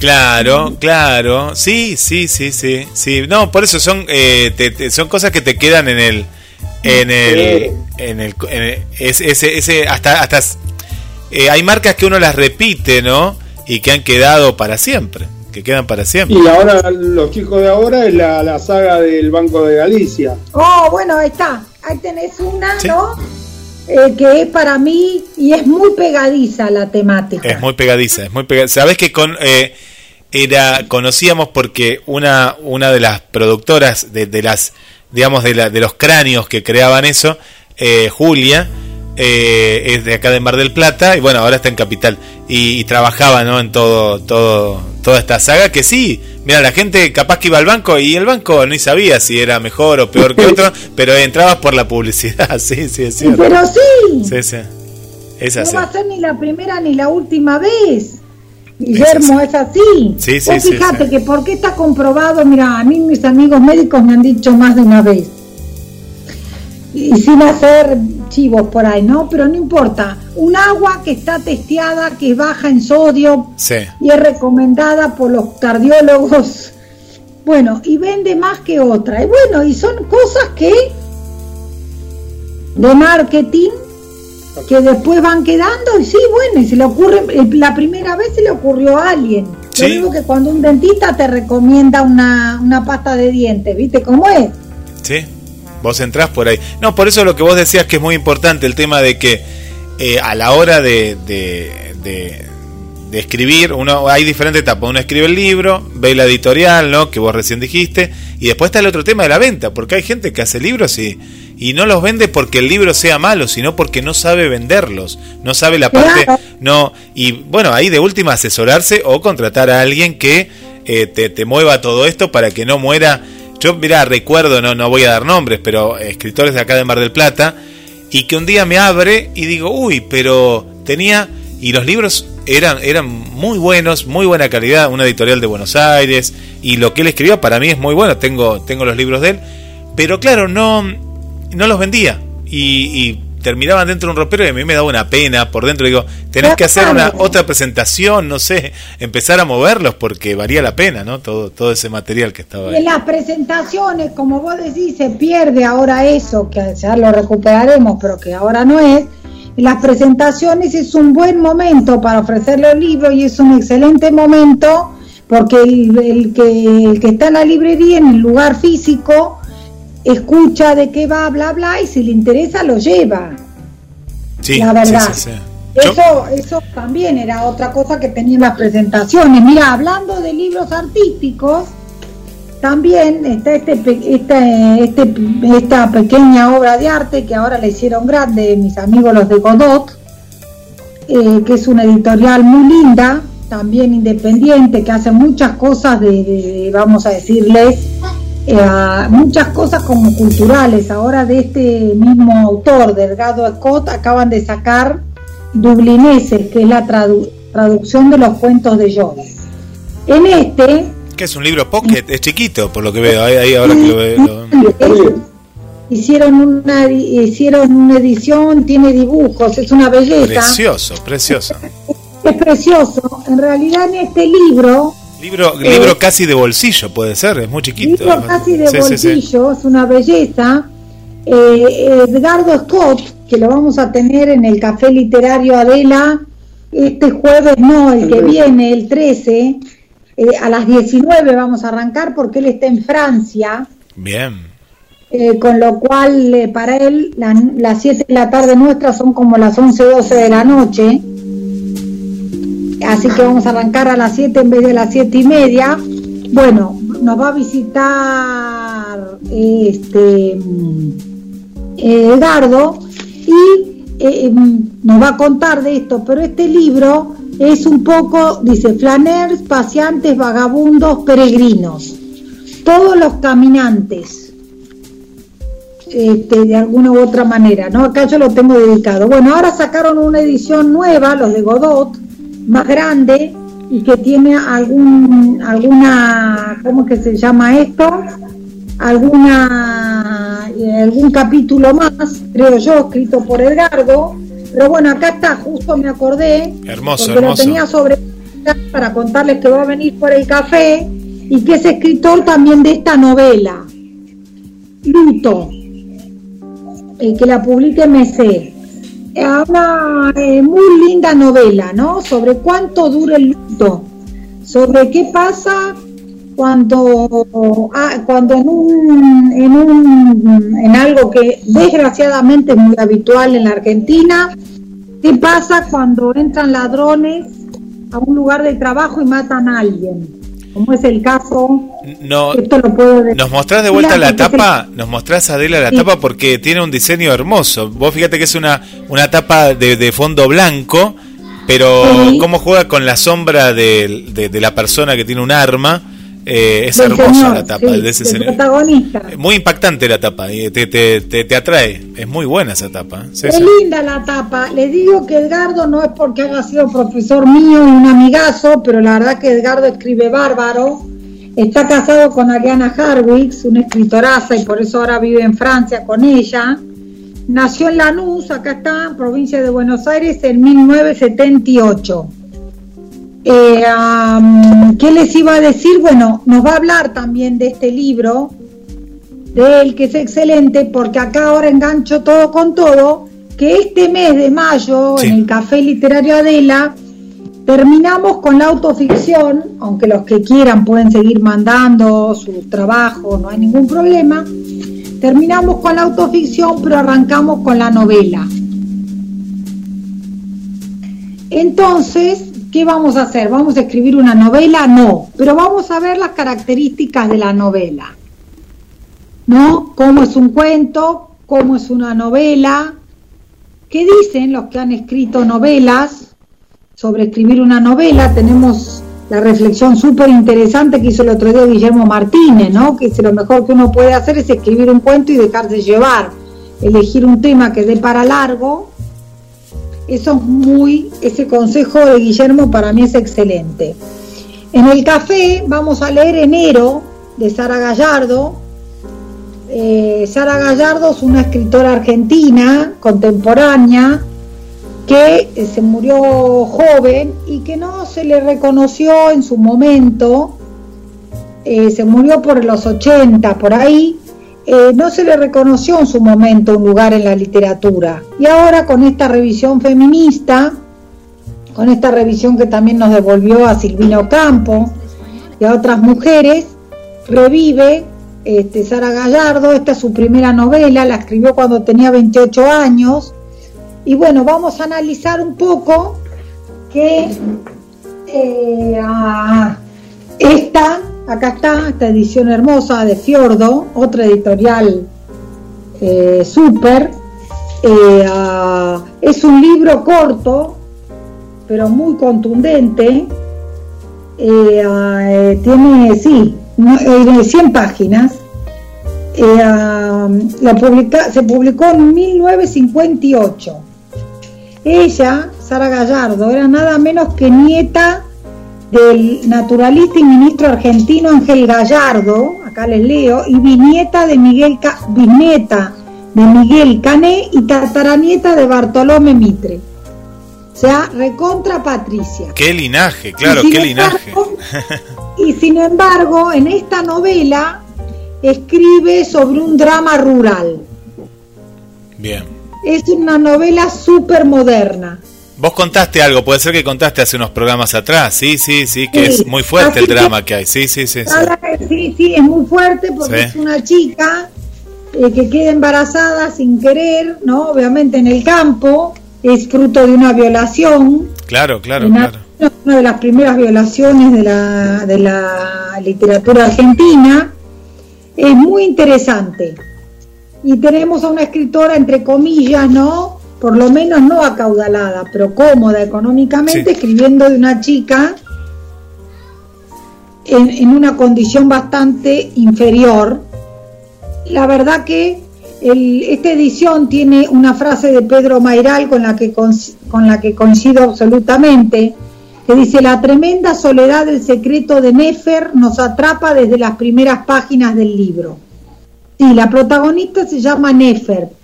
Claro, claro, sí, sí, sí, sí, sí. No, por eso son eh, son cosas que te quedan en el, en el, en el, ese, ese, hasta, hasta eh, hay marcas que uno las repite, ¿no? Y que han quedado para siempre, que quedan para siempre. Y ahora los chicos de ahora es la, la saga del Banco de Galicia. Oh, bueno, ahí está, ahí tenés una, ¿no? Eh, que es para mí y es muy pegadiza la temática. Es muy pegadiza, es muy pegadiza. Sabes que con eh, era conocíamos porque una una de las productoras de, las digamos, de, la, de los cráneos que creaban eso, eh, Julia, eh, es de acá de Mar del Plata y bueno, ahora está en Capital y, trabajaba ¿no? en todo, todo, toda esta saga que sí, mira, la gente capaz que iba al banco y el banco ni sabía si era mejor o peor que otro, [LAUGHS] pero entrabas por la publicidad, [LAUGHS] sí, sí, es cierto. Pero sí. Sí, sí. Es así. No va a ser ni la primera ni la última vez. Guillermo, es así. Sí, sí, fíjate que porque está comprobado, mira, a mí mis amigos médicos me han dicho más de una vez. Y sin hacer chivos por ahí, ¿no? Pero no importa. Un agua que está testeada, que es baja en sodio y es recomendada por los cardiólogos. Bueno, y vende más que otra. Y bueno, y son cosas que de marketing que después van quedando y sí, bueno, y se le ocurre, eh, la primera vez se le ocurrió a alguien. Yo digo que cuando un dentista te recomienda una, una pasta de dientes, ¿viste cómo es? Sí, vos entrás por ahí. No, por eso lo que vos decías que es muy importante el tema de que eh, a la hora de, de, de, escribir, uno hay diferentes etapas. Uno escribe el libro, ve la editorial, ¿no? Que vos recién dijiste, y después está el otro tema de la venta, porque hay gente que hace libros y, y no los vende porque el libro sea malo, sino porque no sabe venderlos, no sabe la parte, no, y bueno, ahí de última asesorarse o contratar a alguien que eh, te, te mueva todo esto para que no muera. Yo, mira, recuerdo, no, no voy a dar nombres, pero escritores de acá de Mar del Plata, y que un día me abre y digo, uy, pero tenía, y los libros eran, eran muy buenos, muy buena calidad, una editorial de Buenos Aires, y lo que él escribió para mí es muy bueno, tengo, tengo los libros de él, pero claro, no, no los vendía, y, y terminaban dentro de un ropero y a mí me daba una pena por dentro. Digo, tenés que hacer una otra presentación, no sé, empezar a moverlos porque valía la pena, ¿no? Todo, todo ese material que estaba ahí. En las presentaciones, como vos decís, se pierde ahora eso, que ya lo recuperaremos, pero que ahora no es. Las presentaciones es un buen momento para ofrecer los libros y es un excelente momento porque el, que, el que está en la librería, en el lugar físico, escucha de qué va, bla, bla, y si le interesa lo lleva. Sí, la verdad. Eso, eso también era otra cosa que tenían las presentaciones. Mira, hablando de libros artísticos, también está este, este, este, esta pequeña obra de arte que ahora le hicieron grande mis amigos los de Godot, eh, que es una editorial muy linda, también independiente, que hace muchas cosas de vamos a decirles, eh, muchas cosas como culturales. Ahora de este mismo autor, Delgado Scott, acaban de sacar Dublineses, que es la traducción de los cuentos de Joyce. En este... Que es un libro pocket, es chiquito, por lo que veo, ahí, ahora que lo veo. Hicieron una, hicieron una edición, tiene dibujos, es una belleza. Precioso, precioso. Es precioso. En realidad en este libro Libro, libro casi de bolsillo, puede ser, es muy chiquito. Libro casi de bolsillo, es una belleza. Eh, Edgardo Scott, que lo vamos a tener en el Café Literario Adela este jueves, no, el que viene, el 13, eh, a las 19 vamos a arrancar porque él está en Francia. Bien. Eh, con lo cual para él las 7 de la tarde nuestras son como las 11, 12 de la noche así que vamos a arrancar a las 7 en vez de las 7 y media. Bueno, nos va a visitar este Edgardo y eh, em, nos va a contar de esto, pero este libro es un poco, dice, flaners, paseantes, vagabundos, peregrinos, todos los caminantes, este, de alguna u otra manera, ¿no? Acá yo lo tengo dedicado. Bueno, ahora sacaron una edición nueva, los de Godot, más grande y que tiene algún alguna cómo que se llama esto alguna eh, algún capítulo más creo yo escrito por Edgardo pero bueno acá está justo me acordé hermoso porque lo tenía sobre para contarles que va a venir por el café y que es escritor también de esta novela Luto el que la publique MC una eh, muy linda novela, ¿no? Sobre cuánto dura el luto, sobre qué pasa cuando, ah, cuando en, un, en, un, en algo que desgraciadamente es muy habitual en la Argentina, qué pasa cuando entran ladrones a un lugar de trabajo y matan a alguien. como es el caso. No, ¿Nos mostrás de vuelta la tapa? ¿Nos mostrás, Adela, la tapa? Porque tiene un diseño hermoso. Vos fíjate que es una, una tapa de, de fondo blanco, pero cómo juega con la sombra de, de, la persona que tiene un arma. Eh, es hermosa la tapa de ese protagonista. Muy impactante la tapa, te, te, te, atrae. Es muy buena esa tapa. ¿eh? Es linda la tapa. Le digo que Edgardo no es porque haya sido profesor mío y un amigazo, pero la verdad que Edgardo escribe bárbaro Está casado con Ariana Harwitz, una escritoraza, y por eso ahora vive en Francia con ella. Nació en Lanús, acá está, en provincia de Buenos Aires, en 1978. Eh, ¿Qué les iba a decir? Bueno, nos va a hablar también de este libro, de él, que es excelente, porque acá ahora engancho todo con todo, que este mes de mayo, en el Café Literario Adela, Terminamos con la autoficción, aunque los que quieran pueden seguir mandando sus trabajos, no hay ningún problema. Terminamos con la autoficción, pero arrancamos con la novela. Entonces, ¿qué vamos a hacer? ¿Vamos a escribir una novela? No, pero vamos a ver las características de la novela. ¿No? ¿Cómo es un cuento? ¿Cómo es una novela? ¿Qué dicen los que han escrito novelas? sobre escribir una novela, tenemos la reflexión súper interesante que hizo el otro día Guillermo Martínez, ¿no? que lo mejor que uno puede hacer es escribir un cuento y dejarse llevar, elegir un tema que dé para largo. Eso es muy, ese consejo de Guillermo para mí es excelente. En el café vamos a leer Enero de Sara Gallardo. Eh, Sara Gallardo es una escritora argentina contemporánea que eh, se murió joven y que no se le reconoció en su momento, eh, se murió por los 80, por ahí, eh, no se le reconoció en su momento un lugar en la literatura. Y ahora con esta revisión feminista, con esta revisión que también nos devolvió a Silvino Campo y a otras mujeres, revive este, Sara Gallardo, esta es su primera novela, la escribió cuando tenía 28 años, y bueno, vamos a analizar un poco que eh, esta, acá está, esta edición hermosa de Fiordo, otra editorial eh, súper. Eh, es un libro corto, pero muy contundente. tiene, sí, 100 páginas. publica, se publicó en 1958. Ella, Sara Gallardo, era nada menos que nieta del naturalista y ministro argentino Ángel Gallardo, acá les leo, y bisnieta de Miguel, bisnieta de Miguel Cané y tataranieta de Bartolomé Mitre. O sea, recontra Patricia. Qué linaje, claro, qué linaje. y sin embargo, en esta novela escribe sobre un drama rural. Bien es una novela súper moderna. Vos contaste algo, puede ser que contaste hace unos programas atrás, sí, sí, sí, que es muy fuerte el drama que, hay, sí, sí, sí. Sí, sí, es muy fuerte porque es una chica eh, que queda embarazada sin querer, ¿no? Obviamente en el campo, es fruto de una violación. Claro, claro, claro. Una de las primeras violaciones de la, de la literatura argentina. Es muy interesante y tenemos a una escritora, entre comillas, ¿no? Por lo menos no acaudalada, pero cómoda económicamente, escribiendo de una chica en, una condición bastante inferior. La verdad que esta edición tiene una frase de Pedro Mairal con la, que, con la que coincido absolutamente, que dice, la tremenda soledad del secreto de Nefer nos atrapa desde las primeras páginas del libro. Sí, la protagonista se llama Nefer.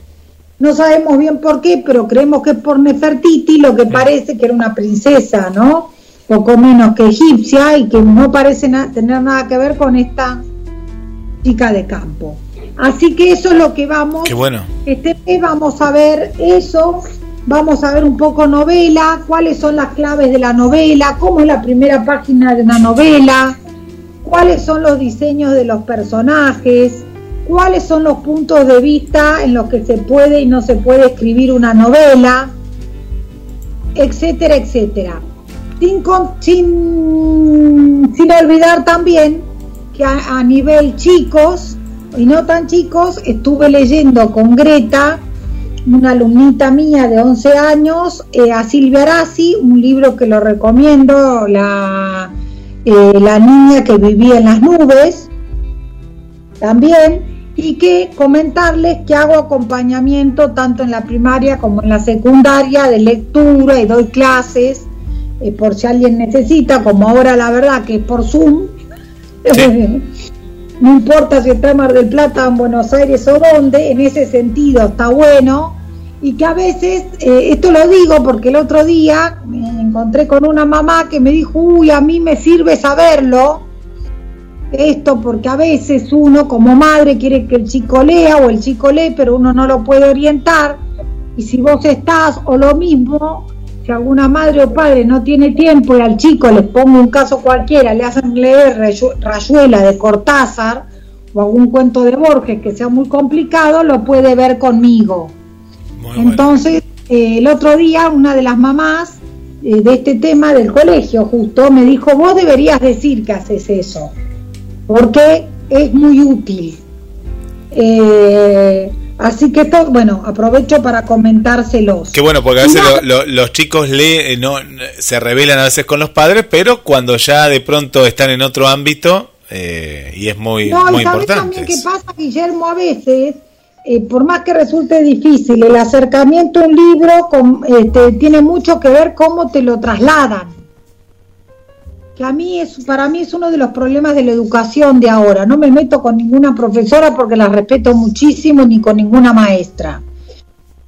No sabemos bien por qué, pero creemos que es por Nefertiti, lo que parece que era una princesa, ¿no? Poco menos que egipcia y que no parece tener nada que ver con esta chica de campo. Así que eso es lo que vamos. Qué bueno. Este vamos a ver eso, vamos a ver un poco novela, cuáles son las claves de la novela, cómo es la primera página de una novela, cuáles son los diseños de los personajes, cuáles son los puntos de vista en los que se puede y no se puede escribir una novela, etcétera, etcétera. Sin, sin sin olvidar también que a, nivel chicos y no tan chicos, estuve leyendo con Greta, una alumnita mía de 11 años, eh, a Silvia Arasi, un libro que lo recomiendo, la, eh, la niña que vivía en las nubes, también y que comentarles que hago acompañamiento tanto en la primaria como en la secundaria de lectura y doy clases eh, por si alguien necesita, como ahora la verdad que es por Zoom. [LAUGHS] no importa si está en Mar del Plata, en Buenos Aires o donde, en ese sentido está bueno. Y que a veces, eh, esto lo digo porque el otro día me encontré con una mamá que me dijo, uy, a mí me sirve saberlo, esto porque a veces uno como madre quiere que el chico lea o el chico lee, pero uno no lo puede orientar. Y si vos estás o lo mismo, si alguna madre o padre no tiene tiempo y al chico les pongo un caso cualquiera, le hacen leer Rayuela de Cortázar o algún cuento de Borges que sea muy complicado, lo puede ver conmigo. Entonces, eh, el otro día una de las mamás eh, de este tema del colegio justo me dijo, vos deberías decir que haces eso porque es muy útil. Eh, así que esto, bueno, aprovecho para comentárselos. Qué bueno, porque a veces los chicos lee, eh, no, se revelan a veces con los padres, pero cuando ya de pronto están en otro ámbito, eh, y es muy, no, muy importante. también qué pasa, Guillermo, a veces, por más que resulte difícil, el acercamiento a un libro con, este, tiene mucho que ver cómo te lo trasladan que a mí es, para mí es uno de los problemas de la educación de ahora. No me meto con ninguna profesora porque la respeto muchísimo, ni con ninguna maestra.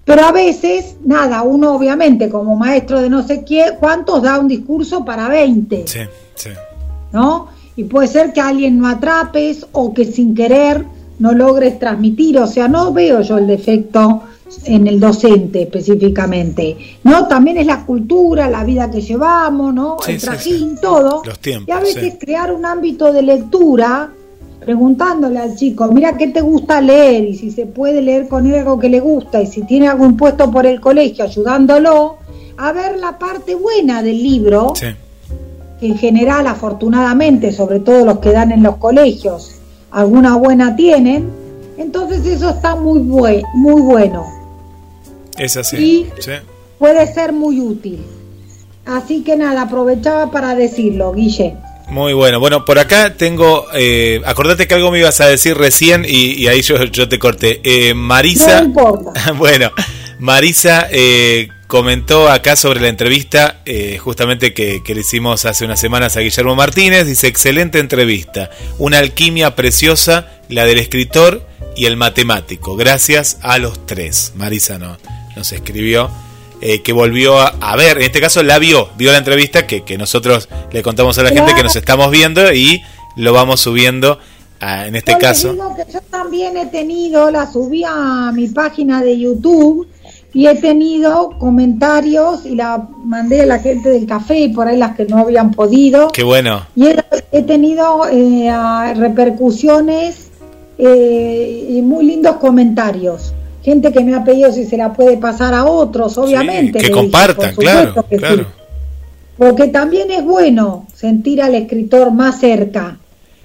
Pero a veces, nada, uno obviamente como maestro de no sé qué, ¿cuántos da un discurso para 20? Sí, sí. ¿No? Y puede ser que alguien no atrapes o que sin querer no logres transmitir. O sea, no veo yo el defecto en el docente específicamente, ¿no? También es la cultura, la vida que llevamos, ¿no? el trajín, todo. y a veces crear un ámbito de lectura preguntándole al chico, mira qué te gusta leer y si se puede leer con él algo que le gusta y si tiene algo impuesto por el colegio, ayudándolo a ver la parte buena del libro, que en general, afortunadamente, sobre todo los que dan en los colegios, alguna buena tienen, entonces eso está muy, muy bueno. Es así. puede ser muy útil. Así que nada, aprovechaba para decirlo, Guille. Muy bueno. Bueno, por acá tengo. Eh, acordate que algo me ibas a decir recién y, ahí yo, yo, te corté. Eh, Marisa. [LAUGHS] bueno, Marisa eh, comentó acá sobre la entrevista, eh, justamente que, que, le hicimos hace unas semanas a Guillermo Martínez. Dice: excelente entrevista. Una alquimia preciosa, la del escritor y el matemático. Gracias a los tres. Marisa no nos escribió, eh, que volvió a, ver, en este caso la vio, vio la entrevista que, que nosotros le contamos a la gente que nos estamos viendo y lo vamos subiendo en este caso. yo también he tenido, la subí a mi página de YouTube y he tenido comentarios y la mandé a la gente del café y por ahí las que no habían podido. Qué bueno. Y he, tenido eh, repercusiones eh, y muy lindos comentarios gente que me ha pedido si se la puede pasar a otros, obviamente. que compartan, claro, Porque también es bueno sentir al escritor más cerca.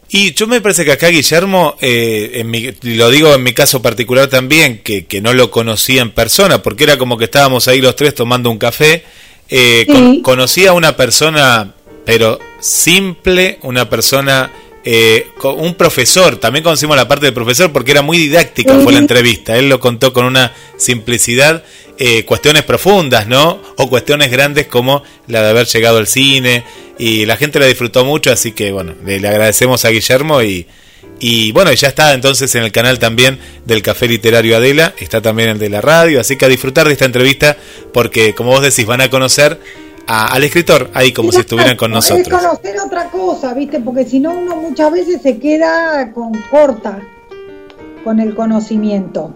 Y yo me parece que acá Guillermo, eh, en lo digo en mi caso particular también, que, que, no lo conocía en persona, porque era como que estábamos ahí los tres tomando un café, eh, conocía a una persona, pero simple, una persona eh, un profesor, también conocimos la parte del profesor porque era muy didáctica, fue la entrevista, él lo contó con una simplicidad, eh, cuestiones profundas, ¿no? O cuestiones grandes como la de haber llegado al cine y la gente la disfrutó mucho, así que bueno, le, agradecemos a Guillermo y, y bueno, ya está entonces en el canal también del Café Literario Adela, está también el de la radio, así que a disfrutar de esta entrevista porque como vos decís van a conocer al escritor ahí como si estuvieran con nosotros. Es conocer otra cosa, ¿viste? Porque si no uno muchas veces se queda con corta con el conocimiento.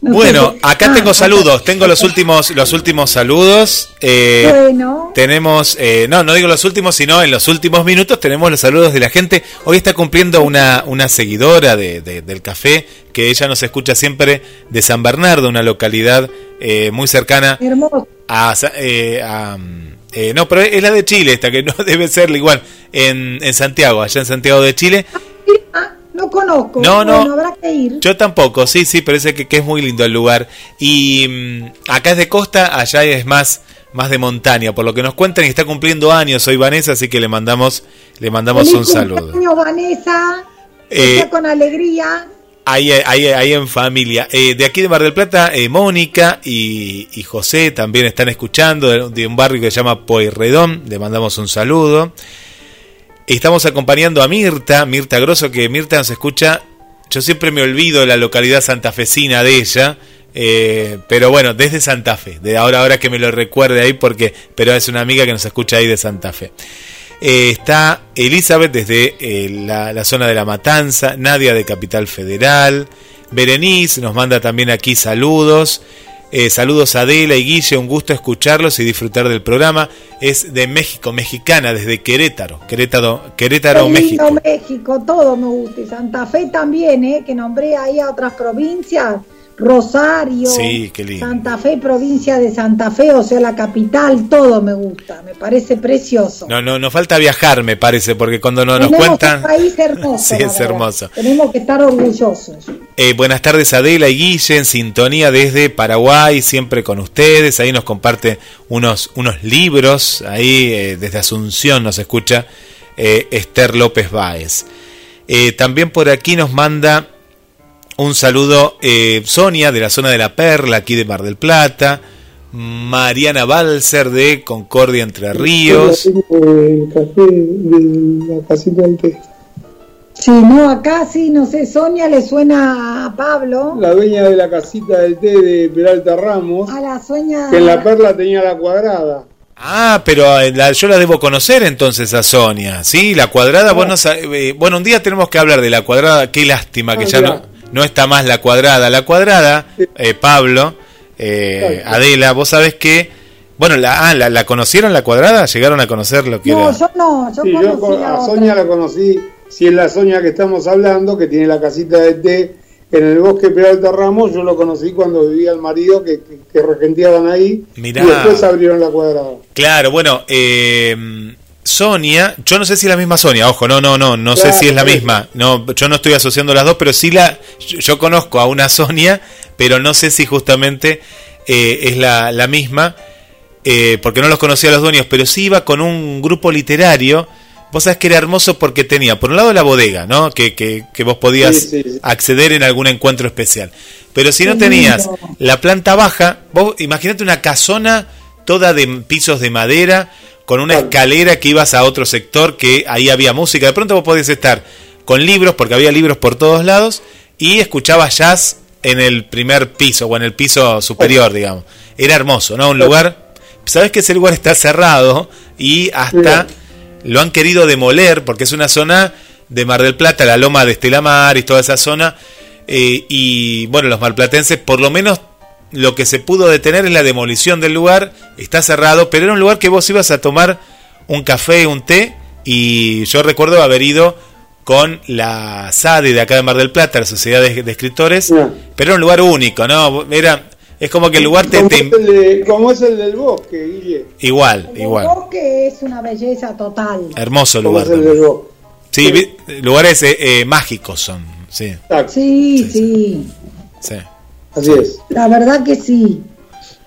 Bueno, acá tengo ah, saludos, tengo los últimos, los últimos saludos. Eh, bueno. Tenemos, eh, no, no digo los últimos, sino en los últimos minutos tenemos los saludos de la gente. Hoy está cumpliendo una, una seguidora de, del café, que ella nos escucha siempre de San Bernardo, una localidad eh, muy cercana a, eh, eh, no, pero es la de Chile esta, que no [LAUGHS] debe ser igual, en, en Santiago, allá en Santiago de Chile. No conozco. No, no. habrá que ir. Yo tampoco, sí, sí, parece que, que es muy lindo el lugar. Y mm, acá es de costa, allá es más más de montaña, por lo que nos cuentan y está cumpliendo años hoy Vanessa, así que le mandamos le mandamos un saludo. Vanessa. Eh, con alegría. Ahí, ahí, ahí en familia. Eh, de aquí de Mar del Plata, eh, Mónica y, José también están escuchando de, un barrio que se llama Poirredón. Le mandamos un saludo. Estamos acompañando a Mirta, Mirta Grosso, que Mirta nos escucha. Yo siempre me olvido de la localidad santafesina de ella. Eh, pero bueno, desde Santa Fe. De ahora, ahora que me lo recuerde ahí, porque. Pero es una amiga que nos escucha ahí de Santa Fe. Eh, está Elizabeth desde eh, la, zona de La Matanza, Nadia de Capital Federal, Berenice nos manda también aquí saludos. Eh, saludos a Adela y Guille, un gusto escucharlos y disfrutar del programa. Es de México, mexicana, desde Querétaro, Querétaro, Querétaro, México. México, todo me gusta. Y Santa Fe también, eh, que nombré ahí a otras provincias. Rosario, Santa Fe, provincia de Santa Fe, o sea, la capital, todo me gusta, me parece precioso. No, no, nos falta viajar, me parece, porque cuando no nos cuentan... Un país hermoso. [LAUGHS] sí, es hermoso. Tenemos que estar orgullosos. Eh, buenas tardes, Adela y Guille, en sintonía desde Paraguay, siempre con ustedes. Ahí nos comparte unos, unos libros, ahí eh, desde Asunción nos escucha eh, Esther López Báez. también por aquí nos manda un saludo eh, Sonia de la zona de La Perla, aquí de Mar del Plata. Mariana Balser de Concordia Entre Ríos. El café de la casita del té. Sí, no, acá sí, no sé, Sonia le suena a Pablo. La dueña de la casita del té de Peralta Ramos. A la sueña. Que en La Perla tenía la cuadrada. Ah, pero eh, yo la debo conocer entonces a Sonia, ¿sí? La cuadrada, bueno, eh, bueno, un día tenemos que hablar de la cuadrada, qué lástima que ah, ya no no está más la cuadrada. La cuadrada, eh, Pablo, eh, Adela, vos sabés que, bueno, la, ah, la, conocieron la cuadrada? ¿Llegaron a conocer lo que no, yo no, yo, sí, a, Sonia la conocí, si es la Sonia que estamos hablando, que tiene la casita de té en el bosque Peralta Ramos, yo lo conocí cuando vivía el marido que, que, regenteaban ahí y después abrieron la cuadrada. Claro, bueno, eh, Sonia, yo no sé si es la misma Sonia, ojo, no, no, no, no sé si es la misma, no, yo no estoy asociando las dos, pero sí la, yo, conozco a una Sonia, pero no sé si justamente eh, es la, la misma, eh, porque no los conocía a los dueños, pero sí iba con un grupo literario, vos sabés que era hermoso porque tenía, por un lado la bodega, ¿no? Que, que, que vos podías acceder en algún encuentro especial, pero si no tenías la planta baja, vos imagínate una casona toda de pisos de madera, con una escalera que ibas a otro sector que ahí había música. De pronto vos podías estar con libros, porque había libros por todos lados, y escuchabas jazz en el primer piso o en el piso superior, digamos. Era hermoso, ¿no? Un lugar, sabes que ese lugar está cerrado y hasta lo han querido demoler porque es una zona de Mar del Plata, la loma de Estelamar y toda esa zona. Eh, y bueno, los malplatenses por lo menos lo que se pudo detener es la demolición del lugar, está cerrado, pero era un lugar que vos ibas a tomar un café, un té, y yo recuerdo haber ido con la SADE de acá de Mar del Plata, la Sociedad de, Escritores, pero era un lugar único, ¿no? Era, es como que el lugar te... Como, Es el del bosque, Guille. Igual, igual. El bosque es una belleza total. Hermoso lugar. Sí, lugares eh, eh, mágicos son, sí. sí. sí. sí. Así es. La verdad que sí.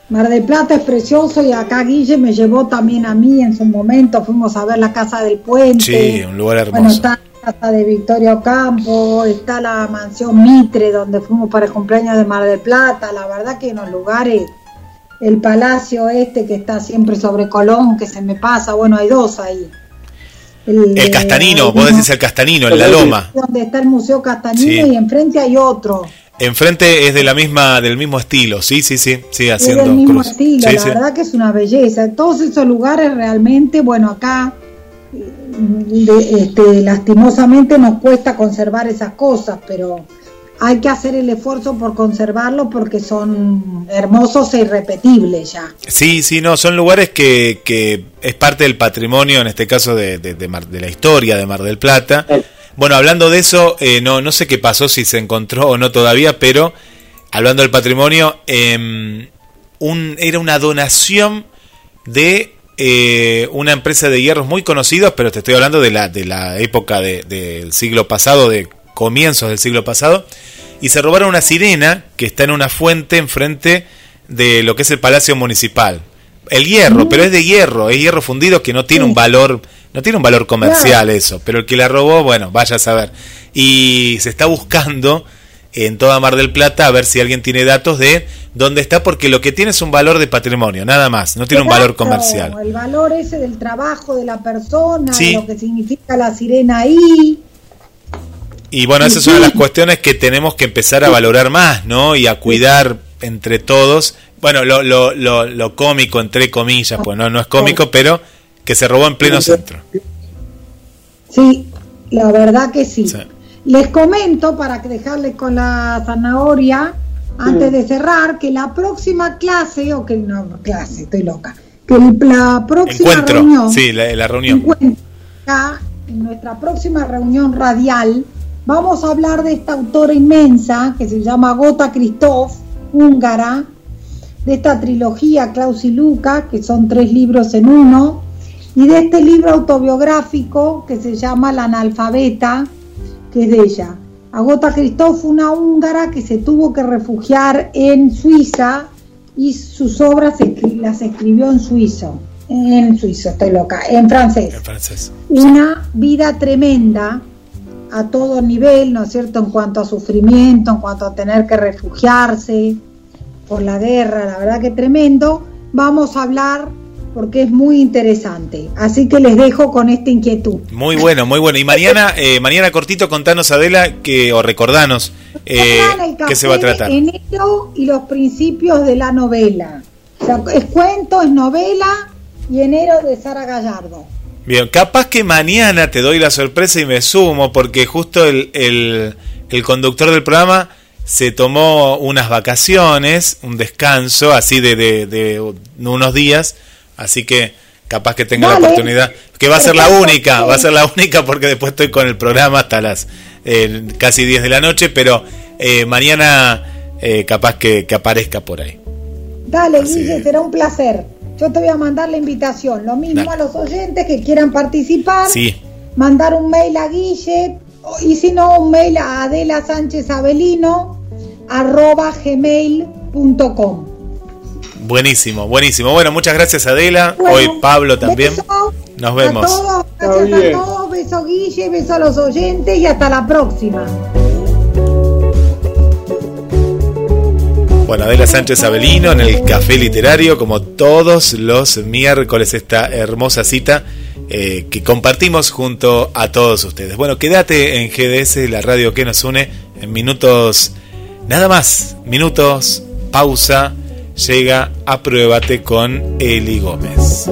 Mar del Plata es precioso y acá Guille me llevó también a mí en su momento. Fuimos a ver la Casa del Puente. Sí, un lugar hermoso. Bueno, está la casa de Victoria Ocampo, está la mansión Mitre, donde fuimos para el cumpleaños de Mar del Plata. La verdad que en los lugares, el palacio este que está siempre sobre Colón, que se me pasa, bueno, hay dos ahí. El, Castanino, vos decís el Castanino, en la Loma. Donde está el Museo Castanino y enfrente hay otro. Enfrente es de la misma, del mismo estilo, sí, sí, sí, sí, haciendo es del mismo estilo, la verdad que es una belleza. Todos esos lugares realmente, bueno, acá este, lastimosamente nos cuesta conservar esas cosas, pero hay que hacer el esfuerzo por conservarlos porque son hermosos e irrepetibles ya. Sí, sí, no, son lugares que, que es parte del patrimonio, en este caso de, de, de la historia de Mar del Plata. Bueno, hablando de eso, eh, no, no sé qué pasó, si se encontró o no todavía, pero hablando del patrimonio, em, un, era una donación de eh, una empresa de hierros muy conocidos, pero te estoy hablando de la, de la época del siglo pasado, de comienzos del siglo pasado, y se robaron una sirena que está en una fuente enfrente de lo que es el Palacio Municipal. El hierro, pero es de hierro, es hierro fundido que no tiene un valor, no tiene un valor comercial eso, pero el que la robó, bueno, vaya a saber. Y se está buscando en toda Mar del Plata a ver si alguien tiene datos de dónde está, porque lo que tiene es un valor de patrimonio, nada más, no tiene un valor comercial. El valor ese del trabajo de la persona, lo que significa la sirena ahí. Y bueno, esas son las cuestiones que tenemos que empezar a valorar más, ¿no? Y a cuidar entre todos. Bueno, lo, lo, lo, cómico, entre comillas, pues no, no es cómico, pero que se robó en pleno centro. Sí, la verdad que sí. Les comento, para dejarles con la zanahoria, antes de cerrar, que la próxima clase, o que no, clase, estoy loca, que la próxima reunión, sí, la, reunión. en nuestra próxima reunión radial, vamos a hablar de esta autora inmensa que se llama Gota Christoph, húngara, de esta trilogía Klaus y Luca, que son tres libros en uno, y de este libro autobiográfico que se llama La analfabeta, que es de ella. Agota Christoph, una húngara que se tuvo que refugiar en Suiza y sus obras las escribió en suizo, en suizo, estoy loca, en francés. En francés. Una vida tremenda a todo nivel, ¿no es cierto?, en cuanto a sufrimiento, en cuanto a tener que refugiarse por la guerra, la verdad que tremendo. Vamos a hablar porque es muy interesante. Así que les dejo con esta inquietud. Muy bueno, muy bueno. Y mañana, [LAUGHS] eh, mañana cortito, contanos Adela que o recordanos eh, qué se va a tratar. Enero y los principios de la novela. O sea, es cuento, es novela y enero de Sara Gallardo. Bien, capaz que mañana te doy la sorpresa y me sumo porque justo el, el, el conductor del programa se tomó unas vacaciones, un descanso así de, de, de unos días Así que capaz que tenga la oportunidad, que va a ser la única, va a ser la única porque después estoy con el programa hasta las eh, casi 10 de la noche, pero eh, mañana eh, capaz que, aparezca por ahí. Dale, Guille, será un placer. Yo te voy a mandar la invitación. Lo mismo a los oyentes que quieran participar. Sí. Mandar un mail a Guille y si no, un mail a Adela Sánchez Avelino arroba gmail.com. Buenísimo, buenísimo. Bueno, muchas gracias Adela. Hoy Pablo también. Nos vemos. A todos, gracias a todos. Beso Guille, beso a los oyentes y hasta la próxima. Bueno, Adela Sánchez Avelino en el Café Literario, como todos los miércoles, esta hermosa cita eh, que compartimos junto a todos ustedes. Bueno, quédate en GDS, la radio que nos une, en minutos, nada más, minutos, pausa llega a Pruébate con Eli Gómez.